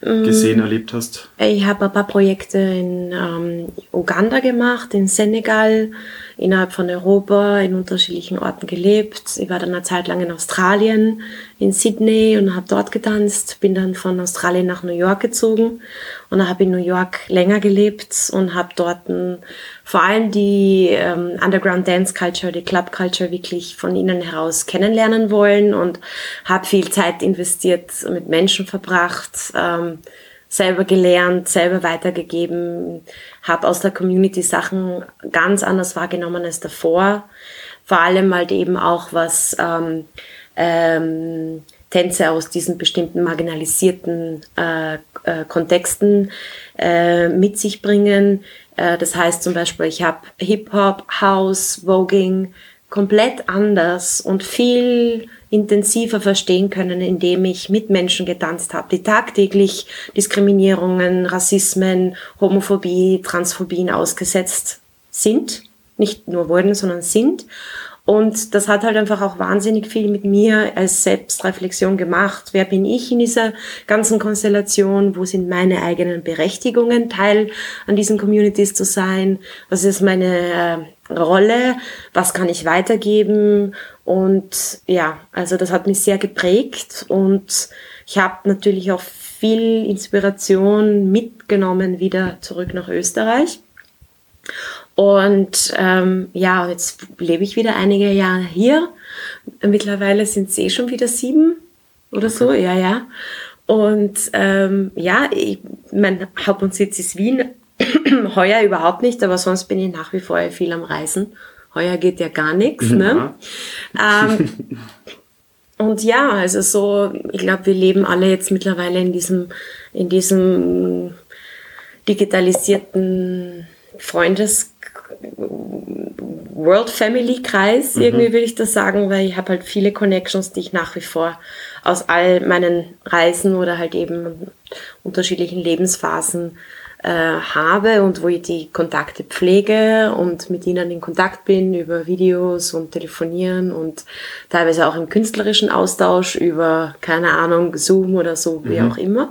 A: gesehen, mm. erlebt hast?
B: Ich habe ein paar Projekte in ähm, Uganda gemacht, in Senegal, innerhalb von Europa, in unterschiedlichen Orten gelebt. Ich war dann eine Zeit lang in Australien, in Sydney und habe dort getanzt. Bin dann von Australien nach New York gezogen und habe in New York länger gelebt und habe dort ein, vor allem die ähm, Underground Dance Culture, die Club Culture wirklich von innen heraus kennenlernen wollen und habe viel Zeit investiert, mit Menschen verbracht. Ähm, selber gelernt, selber weitergegeben, habe aus der Community Sachen ganz anders wahrgenommen als davor. Vor allem halt eben auch was ähm, ähm, Tänze aus diesen bestimmten marginalisierten äh, äh, Kontexten äh, mit sich bringen. Äh, das heißt zum Beispiel, ich habe Hip-Hop, House, Voging komplett anders und viel intensiver verstehen können, indem ich mit Menschen getanzt habe, die tagtäglich Diskriminierungen, Rassismen, Homophobie, Transphobien ausgesetzt sind. Nicht nur wurden, sondern sind. Und das hat halt einfach auch wahnsinnig viel mit mir als Selbstreflexion gemacht. Wer bin ich in dieser ganzen Konstellation? Wo sind meine eigenen Berechtigungen, Teil an diesen Communities zu sein? Was ist meine äh, Rolle? Was kann ich weitergeben? Und ja, also das hat mich sehr geprägt und ich habe natürlich auch viel Inspiration mitgenommen wieder zurück nach Österreich. Und ähm, ja, jetzt lebe ich wieder einige Jahre hier. Mittlerweile sind es eh schon wieder sieben oder so, ja, ja. Und ähm, ja, ich, mein Hauptwohnsitz ist Wien. Heuer überhaupt nicht, aber sonst bin ich nach wie vor viel am Reisen heuer geht ja gar nichts. Ne? Ähm, und ja, also so, ich glaube, wir leben alle jetzt mittlerweile in diesem, in diesem digitalisierten Freundes World Family Kreis, mhm. irgendwie würde ich das sagen, weil ich habe halt viele Connections, die ich nach wie vor aus all meinen Reisen oder halt eben unterschiedlichen Lebensphasen äh, habe und wo ich die Kontakte pflege und mit ihnen in Kontakt bin über Videos und Telefonieren und teilweise auch im künstlerischen Austausch über, keine Ahnung, Zoom oder so, wie mhm. auch immer.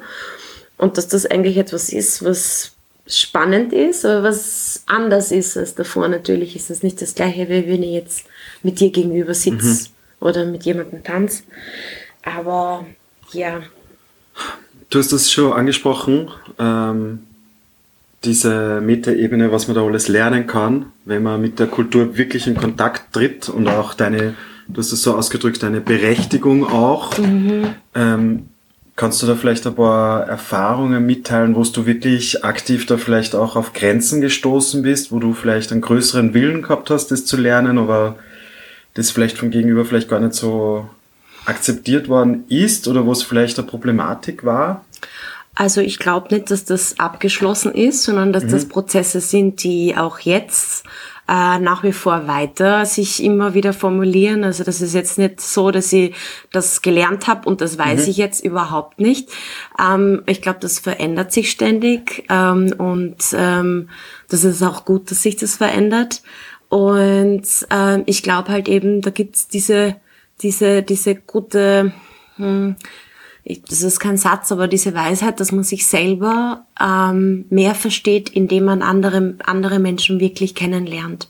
B: Und dass das eigentlich etwas ist, was spannend ist, aber was anders ist als davor. Natürlich ist es nicht das gleiche, wie wenn ich jetzt mit dir gegenüber sitze mhm. oder mit jemandem tanze. Aber ja.
A: Du hast das schon angesprochen, ähm, diese Metaebene, was man da alles lernen kann, wenn man mit der Kultur wirklich in Kontakt tritt und auch deine, du hast es so ausgedrückt, deine Berechtigung auch. Mhm. Ähm, Kannst du da vielleicht ein paar Erfahrungen mitteilen, wo du wirklich aktiv da vielleicht auch auf Grenzen gestoßen bist, wo du vielleicht einen größeren Willen gehabt hast, das zu lernen, aber das vielleicht vom Gegenüber vielleicht gar nicht so akzeptiert worden ist oder wo es vielleicht eine Problematik war?
B: Also ich glaube nicht, dass das abgeschlossen ist, sondern dass mhm. das Prozesse sind, die auch jetzt äh, nach wie vor weiter sich immer wieder formulieren. Also das ist jetzt nicht so, dass ich das gelernt habe und das weiß mhm. ich jetzt überhaupt nicht. Ähm, ich glaube, das verändert sich ständig ähm, und ähm, das ist auch gut, dass sich das verändert. Und ähm, ich glaube halt eben, da gibt's diese, diese, diese gute, hm, ich, das ist kein Satz, aber diese Weisheit, dass man sich selber ähm, mehr versteht, indem man andere, andere Menschen wirklich kennenlernt.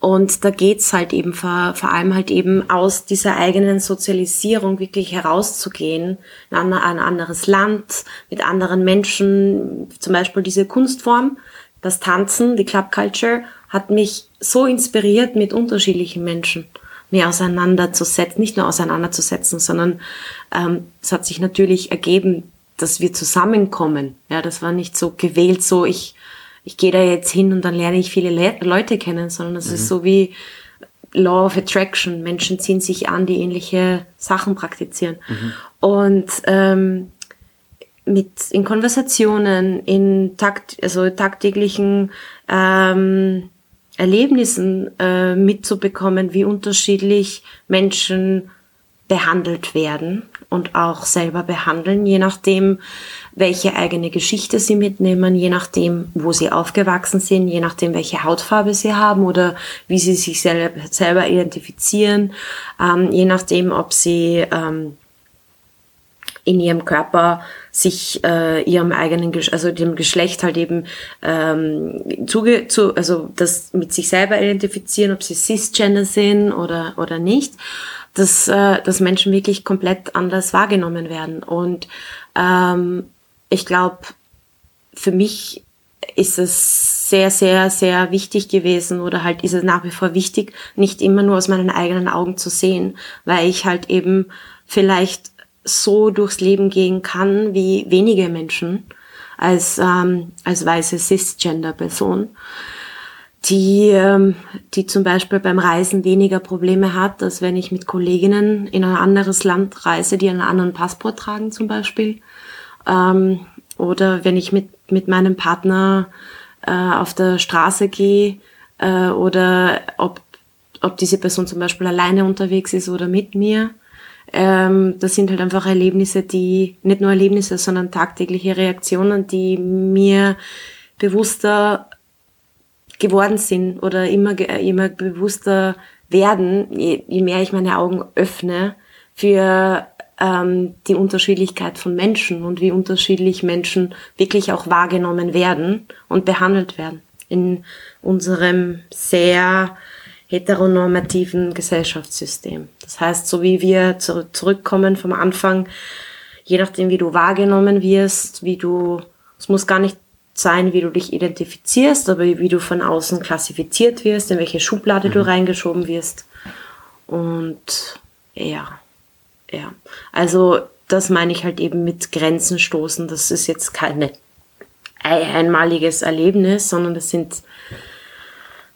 B: Und da geht's halt eben vor, vor allem halt eben aus dieser eigenen Sozialisierung wirklich herauszugehen, in ein, anderes Land, mit anderen Menschen, zum Beispiel diese Kunstform, das Tanzen, die Club Culture, hat mich so inspiriert mit unterschiedlichen Menschen mehr auseinanderzusetzen, nicht nur auseinanderzusetzen, sondern ähm, es hat sich natürlich ergeben, dass wir zusammenkommen. Ja, das war nicht so gewählt, so ich, ich gehe da jetzt hin und dann lerne ich viele Le Leute kennen, sondern es mhm. ist so wie Law of Attraction. Menschen ziehen sich an, die ähnliche Sachen praktizieren. Mhm. Und ähm, mit in Konversationen, in takt, also tagtäglichen ähm, Erlebnissen äh, mitzubekommen, wie unterschiedlich Menschen behandelt werden und auch selber behandeln, je nachdem, welche eigene Geschichte sie mitnehmen, je nachdem, wo sie aufgewachsen sind, je nachdem, welche Hautfarbe sie haben oder wie sie sich selber, selber identifizieren, ähm, je nachdem, ob sie ähm, in ihrem Körper sich äh, ihrem eigenen, also dem Geschlecht halt eben ähm, zuge zu, also das mit sich selber identifizieren, ob sie cisgender sind oder oder nicht, dass äh, dass Menschen wirklich komplett anders wahrgenommen werden. Und ähm, ich glaube für mich ist es sehr, sehr, sehr wichtig gewesen oder halt ist es nach wie vor wichtig, nicht immer nur aus meinen eigenen Augen zu sehen, weil ich halt eben vielleicht so durchs Leben gehen kann wie wenige Menschen als, ähm, als weiße Cisgender-Person, die, ähm, die zum Beispiel beim Reisen weniger Probleme hat, als wenn ich mit Kolleginnen in ein anderes Land reise, die einen anderen Passport tragen zum Beispiel. Ähm, oder wenn ich mit, mit meinem Partner äh, auf der Straße gehe äh, oder ob, ob diese Person zum Beispiel alleine unterwegs ist oder mit mir ähm, das sind halt einfach Erlebnisse, die, nicht nur Erlebnisse, sondern tagtägliche Reaktionen, die mir bewusster geworden sind oder immer, immer bewusster werden, je, je mehr ich meine Augen öffne für ähm, die Unterschiedlichkeit von Menschen und wie unterschiedlich Menschen wirklich auch wahrgenommen werden und behandelt werden in unserem sehr heteronormativen Gesellschaftssystem. Das heißt, so wie wir zu zurückkommen vom Anfang, je nachdem, wie du wahrgenommen wirst, wie du, es muss gar nicht sein, wie du dich identifizierst, aber wie du von außen klassifiziert wirst, in welche Schublade mhm. du reingeschoben wirst. Und ja, ja. Also das meine ich halt eben mit Grenzen stoßen. Das ist jetzt kein einmaliges Erlebnis, sondern das sind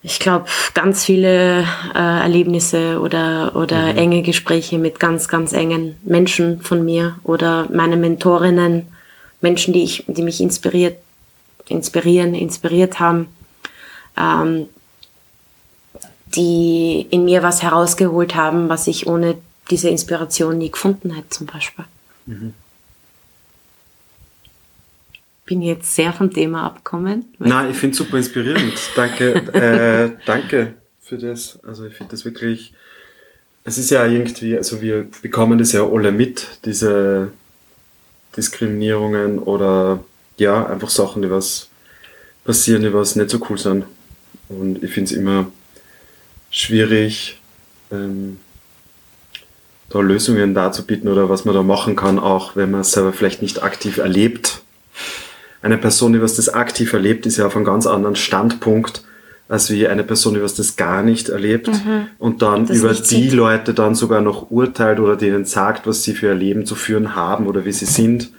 B: ich glaube, ganz viele äh, Erlebnisse oder, oder mhm. enge Gespräche mit ganz, ganz engen Menschen von mir oder meine Mentorinnen, Menschen, die, ich, die mich inspiriert, inspirieren, inspiriert haben, ähm, die in mir was herausgeholt haben, was ich ohne diese Inspiration nie gefunden hätte, zum Beispiel. Mhm. Bin jetzt sehr vom Thema abgekommen.
A: Nein, ich finde es super inspirierend. danke, äh, danke für das. Also ich finde das wirklich, es ist ja irgendwie, also wir bekommen das ja alle mit, diese Diskriminierungen oder ja, einfach Sachen, die was passieren, die was nicht so cool sind. Und ich finde es immer schwierig, ähm, da Lösungen darzubieten oder was man da machen kann, auch wenn man es selber vielleicht nicht aktiv erlebt eine Person, die was das aktiv erlebt, ist ja auf einem ganz anderen Standpunkt als wie eine die was das gar nicht erlebt mhm. und dann das über die. Leute dann sogar noch urteilt oder denen sagt, was sie für ihr Leben zu führen haben oder wie sie sind,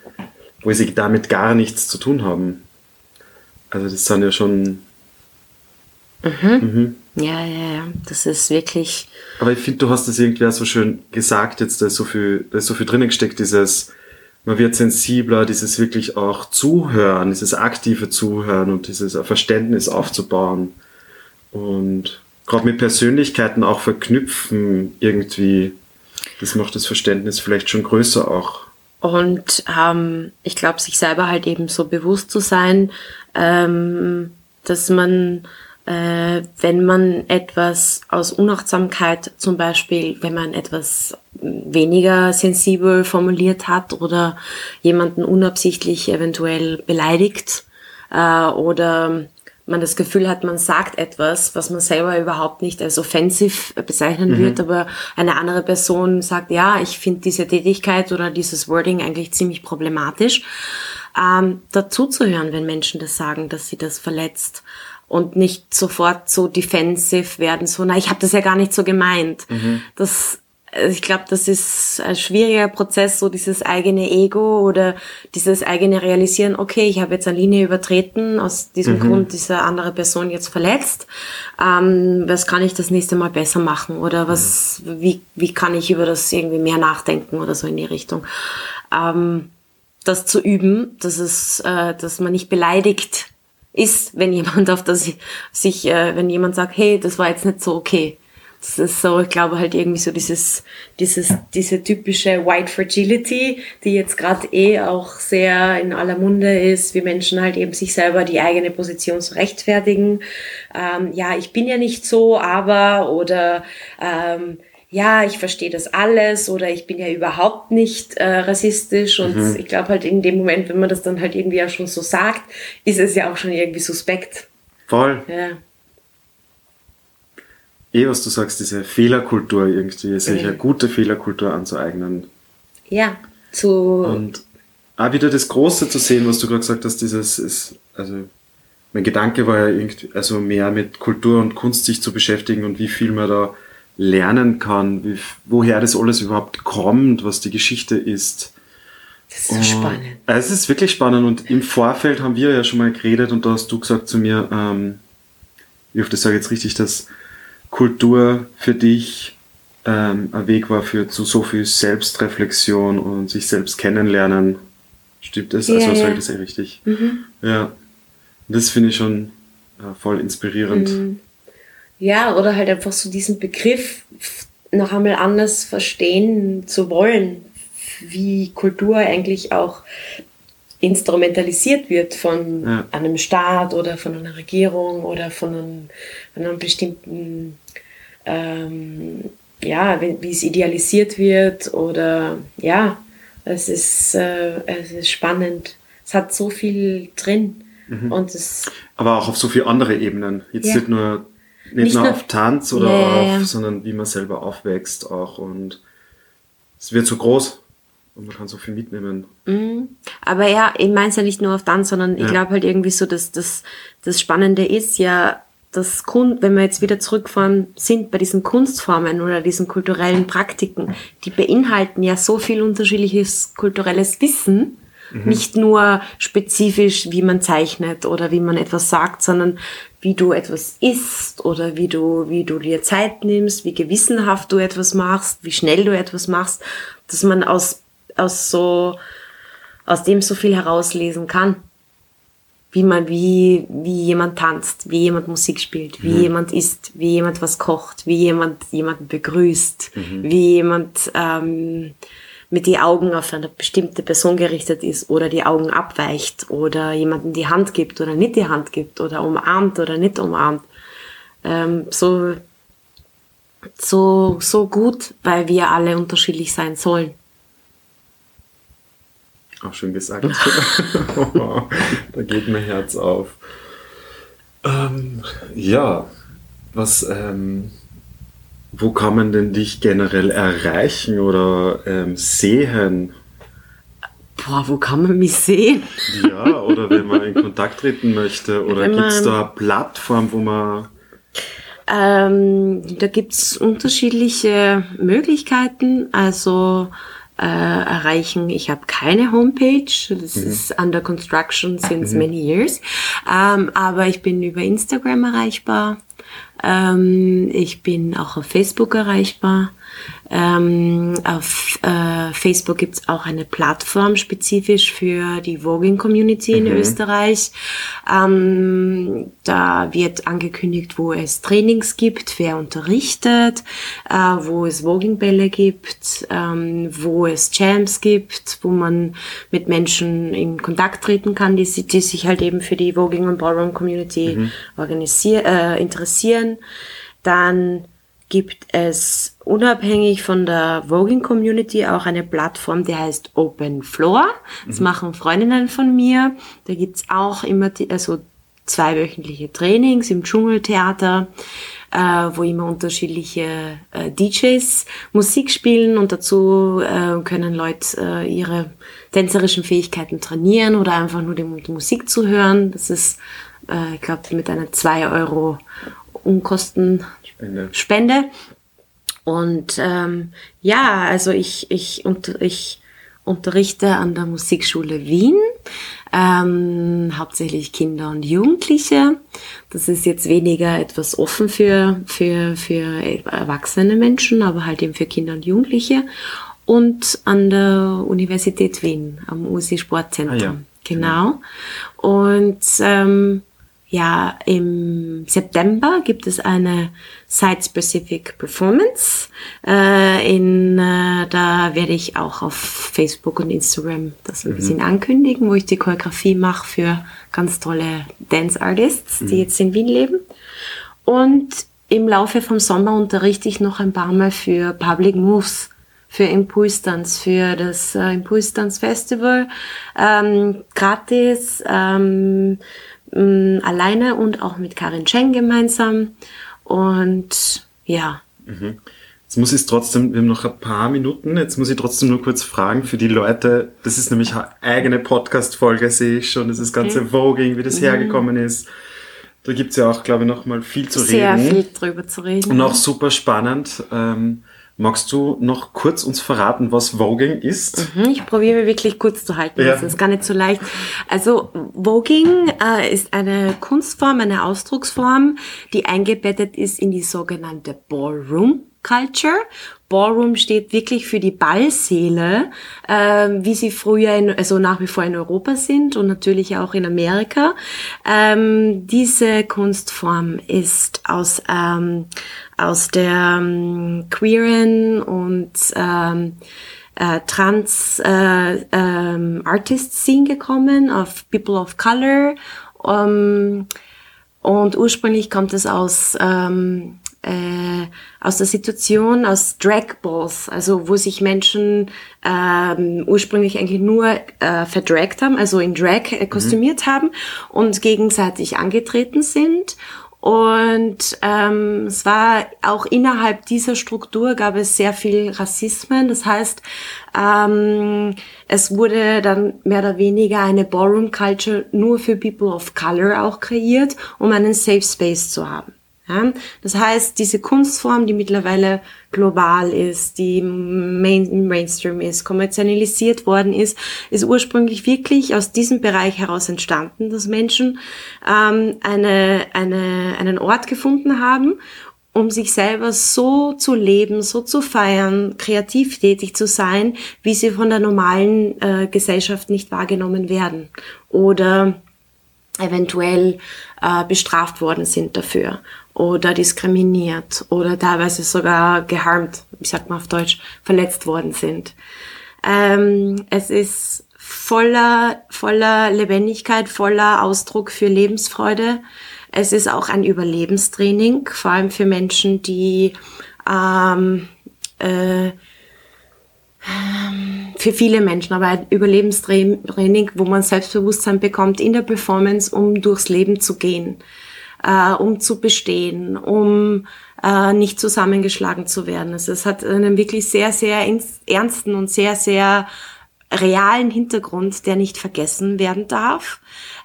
A: wo sie damit gar nichts zu tun haben. Also das sind ja schon...
B: Mhm. Mhm. Ja, ja, ja, das ist wirklich...
A: Aber ich finde, du hast das irgendwie auch so schön gesagt, jetzt da ist so viel, da ist so viel drinnen gesteckt, dieses man wird sensibler, dieses wirklich auch Zuhören, dieses aktive Zuhören und dieses Verständnis aufzubauen. Und gerade mit Persönlichkeiten auch verknüpfen irgendwie, das macht das Verständnis vielleicht schon größer auch.
B: Und ähm, ich glaube, sich selber halt eben so bewusst zu sein, ähm, dass man äh, wenn man etwas aus Unachtsamkeit zum Beispiel, wenn man etwas weniger sensibel formuliert hat oder jemanden unabsichtlich eventuell beleidigt äh, oder man das Gefühl hat, man sagt etwas, was man selber überhaupt nicht als offensiv bezeichnen mhm. wird, aber eine andere Person sagt, ja, ich finde diese Tätigkeit oder dieses Wording eigentlich ziemlich problematisch, ähm, dazu zu hören, wenn Menschen das sagen, dass sie das verletzt und nicht sofort so defensive werden, so, na, ich habe das ja gar nicht so gemeint. Mhm. Das, also ich glaube, das ist ein schwieriger Prozess, so dieses eigene Ego oder dieses eigene Realisieren, okay, ich habe jetzt eine Linie übertreten, aus diesem mhm. Grund diese andere Person jetzt verletzt. Ähm, was kann ich das nächste Mal besser machen? Oder was, mhm. wie, wie kann ich über das irgendwie mehr nachdenken oder so in die Richtung? Ähm, das zu üben, dass es, äh, dass man nicht beleidigt ist, wenn jemand auf das sich, äh, wenn jemand sagt, hey, das war jetzt nicht so okay. Das ist so, ich glaube halt irgendwie so dieses, dieses, diese typische White Fragility, die jetzt gerade eh auch sehr in aller Munde ist, wie Menschen halt eben sich selber die eigene Position zu rechtfertigen. Ähm, ja, ich bin ja nicht so, aber oder ähm, ja, ich verstehe das alles oder ich bin ja überhaupt nicht äh, rassistisch und mhm. ich glaube halt in dem Moment, wenn man das dann halt irgendwie auch schon so sagt, ist es ja auch schon irgendwie suspekt.
A: Voll. Ja. Eh, was du sagst, diese Fehlerkultur irgendwie, sich ja. eine gute Fehlerkultur anzueignen.
B: Ja, zu.
A: Und auch wieder das Große zu sehen, was du gerade gesagt hast, dieses ist, also mein Gedanke war ja irgendwie, also mehr mit Kultur und Kunst sich zu beschäftigen und wie viel man da lernen kann, wie, woher das alles überhaupt kommt, was die Geschichte ist.
B: Das ist so und, spannend.
A: Es ist wirklich spannend und im Vorfeld haben wir ja schon mal geredet und da hast du gesagt zu mir, ähm, ich hoffe, das sage ich jetzt richtig, dass Kultur für dich ähm, ein Weg war für zu so viel Selbstreflexion und sich selbst kennenlernen. Stimmt das? Ja, also ja. sage ich das ja richtig. Mhm. Ja. Das finde ich schon äh, voll inspirierend. Mhm.
B: Ja, oder halt einfach so diesen Begriff noch einmal anders verstehen zu wollen, wie Kultur eigentlich auch instrumentalisiert wird von ja. einem Staat oder von einer Regierung oder von einem, von einem bestimmten, ähm, ja, wie, wie, es idealisiert wird oder ja, es ist, äh, es ist spannend. Es hat so viel drin. Mhm. Und es
A: Aber auch auf so viele andere Ebenen. Jetzt ja. nicht nur nicht, nicht nur, nur, auf Tanz oder yeah. auf, sondern wie man selber aufwächst auch und es wird so groß und man kann so viel mitnehmen.
B: Mhm. Aber ja, ich meine es ja nicht nur auf Tanz, sondern ja. ich glaube halt irgendwie so, dass das, das Spannende ist ja, dass Kunst, wenn wir jetzt wieder zurückfahren, sind bei diesen Kunstformen oder diesen kulturellen Praktiken, die beinhalten ja so viel unterschiedliches kulturelles Wissen, Mhm. Nicht nur spezifisch, wie man zeichnet oder wie man etwas sagt, sondern wie du etwas isst oder wie du, wie du dir Zeit nimmst, wie gewissenhaft du etwas machst, wie schnell du etwas machst, dass man aus, aus so, aus dem so viel herauslesen kann. Wie man, wie, wie jemand tanzt, wie jemand Musik spielt, wie mhm. jemand isst, wie jemand was kocht, wie jemand jemanden begrüßt, mhm. wie jemand, ähm, mit die Augen auf eine bestimmte Person gerichtet ist oder die Augen abweicht oder jemanden die Hand gibt oder nicht die Hand gibt oder umarmt oder nicht umarmt. Ähm, so, so, so gut, weil wir alle unterschiedlich sein sollen.
A: Auch schön gesagt. da geht mein Herz auf. Ähm, ja, was, ähm, wo kann man denn dich generell erreichen oder ähm, sehen?
B: Boah, wo kann man mich sehen?
A: Ja, oder wenn man in Kontakt treten möchte, oder gibt es da eine Plattform, wo man
B: ähm, da gibt's unterschiedliche Möglichkeiten. Also äh, erreichen. Ich habe keine Homepage, das mhm. ist under construction since mhm. many years, ähm, aber ich bin über Instagram erreichbar. Ähm, ich bin auch auf Facebook erreichbar. Ähm, auf äh, Facebook gibt es auch eine Plattform spezifisch für die Voging-Community mhm. in Österreich. Ähm, da wird angekündigt, wo es Trainings gibt, wer unterrichtet, äh, wo es Voging-Bälle gibt, ähm, wo es Champs gibt, wo man mit Menschen in Kontakt treten kann, die, die sich halt eben für die Voging- und Ballroom-Community mhm. äh, interessieren. Dann gibt es unabhängig von der Voging Community auch eine Plattform, die heißt Open Floor. Das mhm. machen Freundinnen von mir. Da gibt's auch immer die, also zweiwöchentliche Trainings im Dschungeltheater, äh, wo immer unterschiedliche äh, DJs Musik spielen und dazu äh, können Leute äh, ihre tänzerischen Fähigkeiten trainieren oder einfach nur die, die Musik zu hören. Das ist, äh, ich glaube, mit einer 2 Euro Unkosten Spende. Spende. Und ähm, ja, also ich, ich, unter, ich unterrichte an der Musikschule Wien, ähm, hauptsächlich Kinder und Jugendliche. Das ist jetzt weniger etwas offen für, für, für erwachsene Menschen, aber halt eben für Kinder und Jugendliche. Und an der Universität Wien, am USI Sportzentrum. Ah, ja. Genau. Und ähm, ja, im September gibt es eine Site-Specific Performance. Äh, in, äh, da werde ich auch auf Facebook und Instagram das ein mhm. bisschen ankündigen, wo ich die Choreografie mache für ganz tolle Dance Artists, mhm. die jetzt in Wien leben. Und im Laufe vom Sommer unterrichte ich noch ein paar Mal für Public Moves für Impulse Dance, für das äh, Impulse Dance Festival, ähm, gratis, ähm, mh, mm, alleine und auch mit Karin Cheng gemeinsam. Und ja.
A: Mhm. Jetzt muss ich es trotzdem, wir haben noch ein paar Minuten, jetzt muss ich trotzdem nur kurz fragen für die Leute, das ist nämlich eine eigene Podcast-Folge, sehe ich schon, das ist ganze okay. Voging, wie das mhm. hergekommen ist. Da gibt's ja auch, glaube ich, noch mal viel zu
B: Sehr
A: reden.
B: Sehr viel drüber zu reden.
A: Und auch super spannend. Ähm, Magst du noch kurz uns verraten, was Voging ist?
B: Mhm, ich probiere wirklich kurz zu halten, ja. das ist gar nicht so leicht. Also Voging äh, ist eine Kunstform, eine Ausdrucksform, die eingebettet ist in die sogenannte Ballroom Culture. Ballroom steht wirklich für die Ballsäle, äh, wie sie früher, in, also nach wie vor in Europa sind und natürlich auch in Amerika. Ähm, diese Kunstform ist aus ähm, aus der ähm, queeren und ähm, äh, trans äh, ähm, Artist Scene gekommen, auf People of Color. Um, und ursprünglich kommt es aus ähm, äh, aus der Situation aus Drag Balls, also wo sich Menschen ähm, ursprünglich eigentlich nur äh, verdragt haben, also in Drag äh, kostümiert mhm. haben und gegenseitig angetreten sind und ähm, es war auch innerhalb dieser Struktur gab es sehr viel Rassismen. Das heißt, ähm, es wurde dann mehr oder weniger eine Ballroom Culture nur für People of Color auch kreiert, um einen Safe Space zu haben. Ja? Das heißt, diese Kunstform, die mittlerweile global ist, die Main Mainstream ist, kommerzialisiert worden ist, ist ursprünglich wirklich aus diesem Bereich heraus entstanden, dass Menschen ähm, eine, eine, einen Ort gefunden haben, um sich selber so zu leben, so zu feiern, kreativ tätig zu sein, wie sie von der normalen äh, Gesellschaft nicht wahrgenommen werden oder eventuell äh, bestraft worden sind dafür oder diskriminiert oder teilweise sogar geharmt, wie sagt man auf Deutsch, verletzt worden sind. Ähm, es ist voller, voller Lebendigkeit, voller Ausdruck für Lebensfreude. Es ist auch ein Überlebenstraining, vor allem für Menschen, die ähm, äh, für viele Menschen, aber ein Überlebenstraining, wo man Selbstbewusstsein bekommt in der Performance, um durchs Leben zu gehen, äh, um zu bestehen, um äh, nicht zusammengeschlagen zu werden. Also es hat einen wirklich sehr, sehr ernsten und sehr, sehr realen Hintergrund, der nicht vergessen werden darf.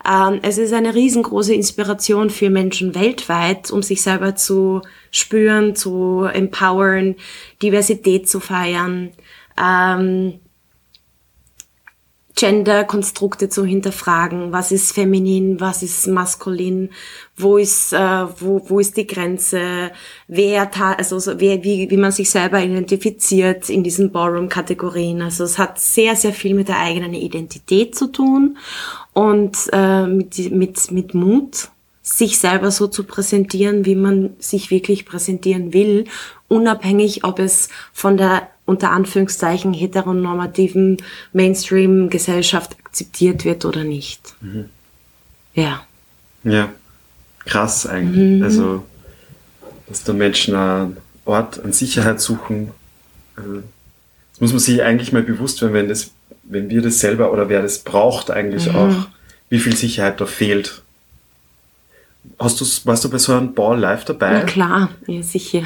B: Ähm, es ist eine riesengroße Inspiration für Menschen weltweit, um sich selber zu spüren, zu empowern, Diversität zu feiern, ähm, Gender-Konstrukte zu hinterfragen. Was ist feminin, was ist maskulin, wo ist, äh, wo, wo ist die Grenze, wer, also wer, wie, wie man sich selber identifiziert in diesen Ballroom-Kategorien. Also es hat sehr, sehr viel mit der eigenen Identität zu tun und äh, mit, mit, mit Mut, sich selber so zu präsentieren, wie man sich wirklich präsentieren will, unabhängig, ob es von der unter Anführungszeichen heteronormativen Mainstream-Gesellschaft akzeptiert wird oder nicht. Mhm. Ja.
A: Ja, krass eigentlich. Mhm. Also, dass da Menschen einen Ort an Sicherheit suchen. Also, das muss man sich eigentlich mal bewusst werden, wenn, das, wenn wir das selber oder wer das braucht eigentlich mhm. auch, wie viel Sicherheit da fehlt. Hast du, warst du bei so einem Ball live dabei?
B: Na klar, ja sicher.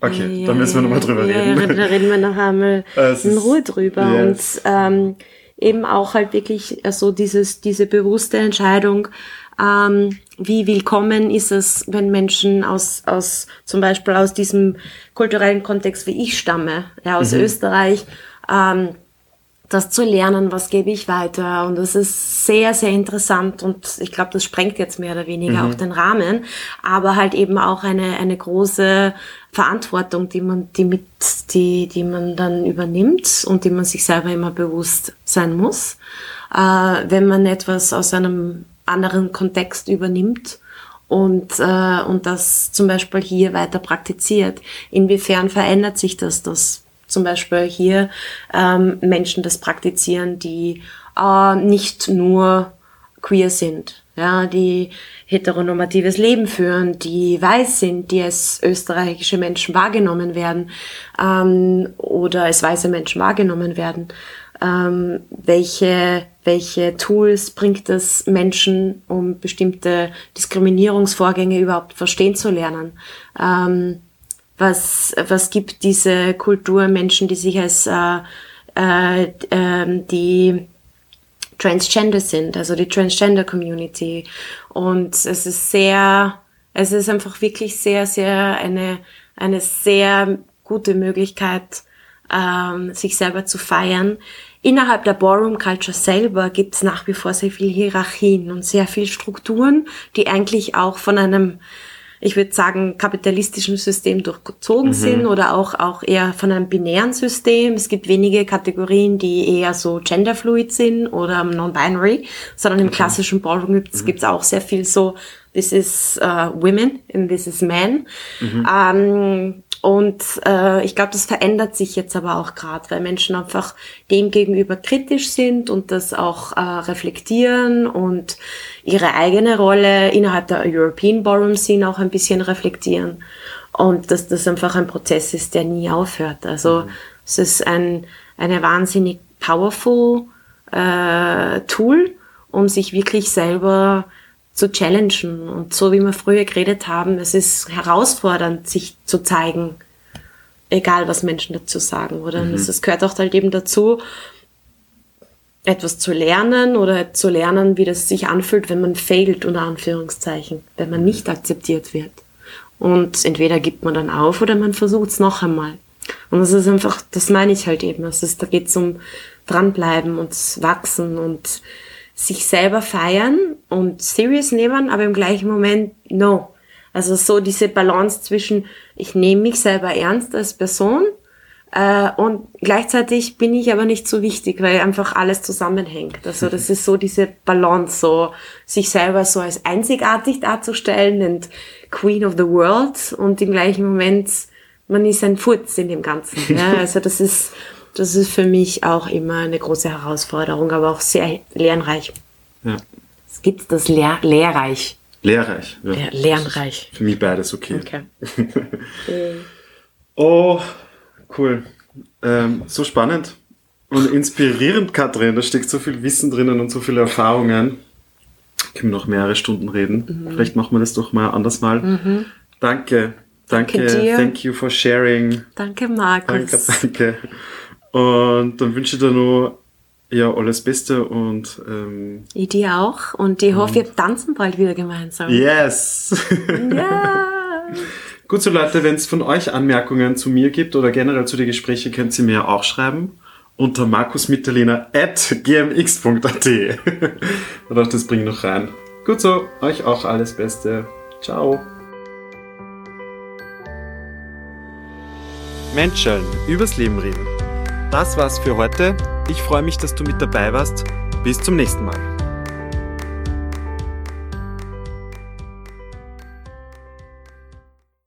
A: Okay, ja, da müssen wir nochmal drüber
B: ja,
A: reden.
B: da reden wir nachher mal in Ruhe drüber. Yes. Und ähm, eben auch halt wirklich so dieses, diese bewusste Entscheidung, ähm, wie willkommen ist es, wenn Menschen aus, aus zum Beispiel aus diesem kulturellen Kontext, wie ich stamme, ja, aus mhm. Österreich, ähm, das zu lernen, was gebe ich weiter. Und das ist sehr, sehr interessant und ich glaube, das sprengt jetzt mehr oder weniger mhm. auch den Rahmen, aber halt eben auch eine, eine große Verantwortung, die man, die mit, die, die man dann übernimmt und die man sich selber immer bewusst sein muss, äh, wenn man etwas aus einem anderen Kontext übernimmt und, äh, und das zum Beispiel hier weiter praktiziert. Inwiefern verändert sich das, dass zum Beispiel hier ähm, Menschen das praktizieren, die äh, nicht nur queer sind, ja, die heteronormatives Leben führen, die weiß sind, die als österreichische Menschen wahrgenommen werden ähm, oder als weiße Menschen wahrgenommen werden. Ähm, welche, welche Tools bringt es Menschen, um bestimmte Diskriminierungsvorgänge überhaupt verstehen zu lernen? Ähm, was, was gibt diese Kultur Menschen, die sich als äh, äh, äh, die Transgender sind, also die Transgender Community. Und es ist sehr, es ist einfach wirklich sehr, sehr eine, eine sehr gute Möglichkeit, ähm, sich selber zu feiern. Innerhalb der Ballroom Culture selber gibt es nach wie vor sehr viel Hierarchien und sehr viel Strukturen, die eigentlich auch von einem ich würde sagen, kapitalistischen System durchgezogen mhm. sind oder auch, auch eher von einem binären System. Es gibt wenige Kategorien, die eher so genderfluid sind oder non-binary, sondern im okay. klassischen Ballroom gibt es mhm. auch sehr viel so, this is uh, women and this is men. Mhm. Ähm, und äh, ich glaube, das verändert sich jetzt aber auch gerade, weil Menschen einfach dem gegenüber kritisch sind und das auch äh, reflektieren und ihre eigene Rolle innerhalb der European Ballroom Scene auch ein bisschen reflektieren. Und dass das einfach ein Prozess ist, der nie aufhört. Also mhm. es ist ein eine wahnsinnig powerful äh, Tool, um sich wirklich selber zu challengen. Und so wie wir früher geredet haben, es ist herausfordernd, sich zu zeigen, egal was Menschen dazu sagen, oder? Mhm. Das, das gehört auch halt eben dazu, etwas zu lernen oder zu lernen, wie das sich anfühlt, wenn man failt, unter Anführungszeichen, wenn man nicht akzeptiert wird. Und entweder gibt man dann auf oder man versucht es noch einmal. Und das ist einfach, das meine ich halt eben. Das ist, da geht es um dranbleiben und wachsen und sich selber feiern und serious nehmen, aber im gleichen Moment, no. Also so diese Balance zwischen, ich nehme mich selber ernst als Person äh, und gleichzeitig bin ich aber nicht so wichtig, weil einfach alles zusammenhängt. Also das ist so diese Balance, so sich selber so als einzigartig darzustellen und Queen of the World und im gleichen Moment, man ist ein Furz in dem Ganzen. Ja? Also das ist das ist für mich auch immer eine große Herausforderung, aber auch sehr lernreich.
A: Ja.
B: Es gibt das Lehr lehrreich.
A: Lehrreich. Ja.
B: Lehr lernreich.
A: Für mich beides okay.
B: Okay.
A: Oh, cool. Ähm, so spannend und inspirierend, Katrin. Da steckt so viel Wissen drinnen und so viele Erfahrungen. Können wir noch mehrere Stunden reden. Vielleicht machen wir das doch mal anders mal. Danke. Danke.
B: Danke dir.
A: Thank you for sharing.
B: Danke,
A: Danke,
B: Markus.
A: danke. Und dann wünsche ich dir nur ja, alles Beste und ähm,
B: Ich dir auch. Und ich hoffe, wir tanzen bald wieder gemeinsam.
A: yes!
B: Ja.
A: Gut, so Leute, wenn es von euch Anmerkungen zu mir gibt oder generell zu den Gesprächen, könnt ihr mir auch schreiben unter markusmitterlehner at gmx.at. ich dachte, das bringt noch rein. Gut so, euch auch alles Beste. Ciao. Menschen, übers Leben reden. Das war's für heute. Ich freue mich, dass du mit dabei warst. Bis zum nächsten Mal.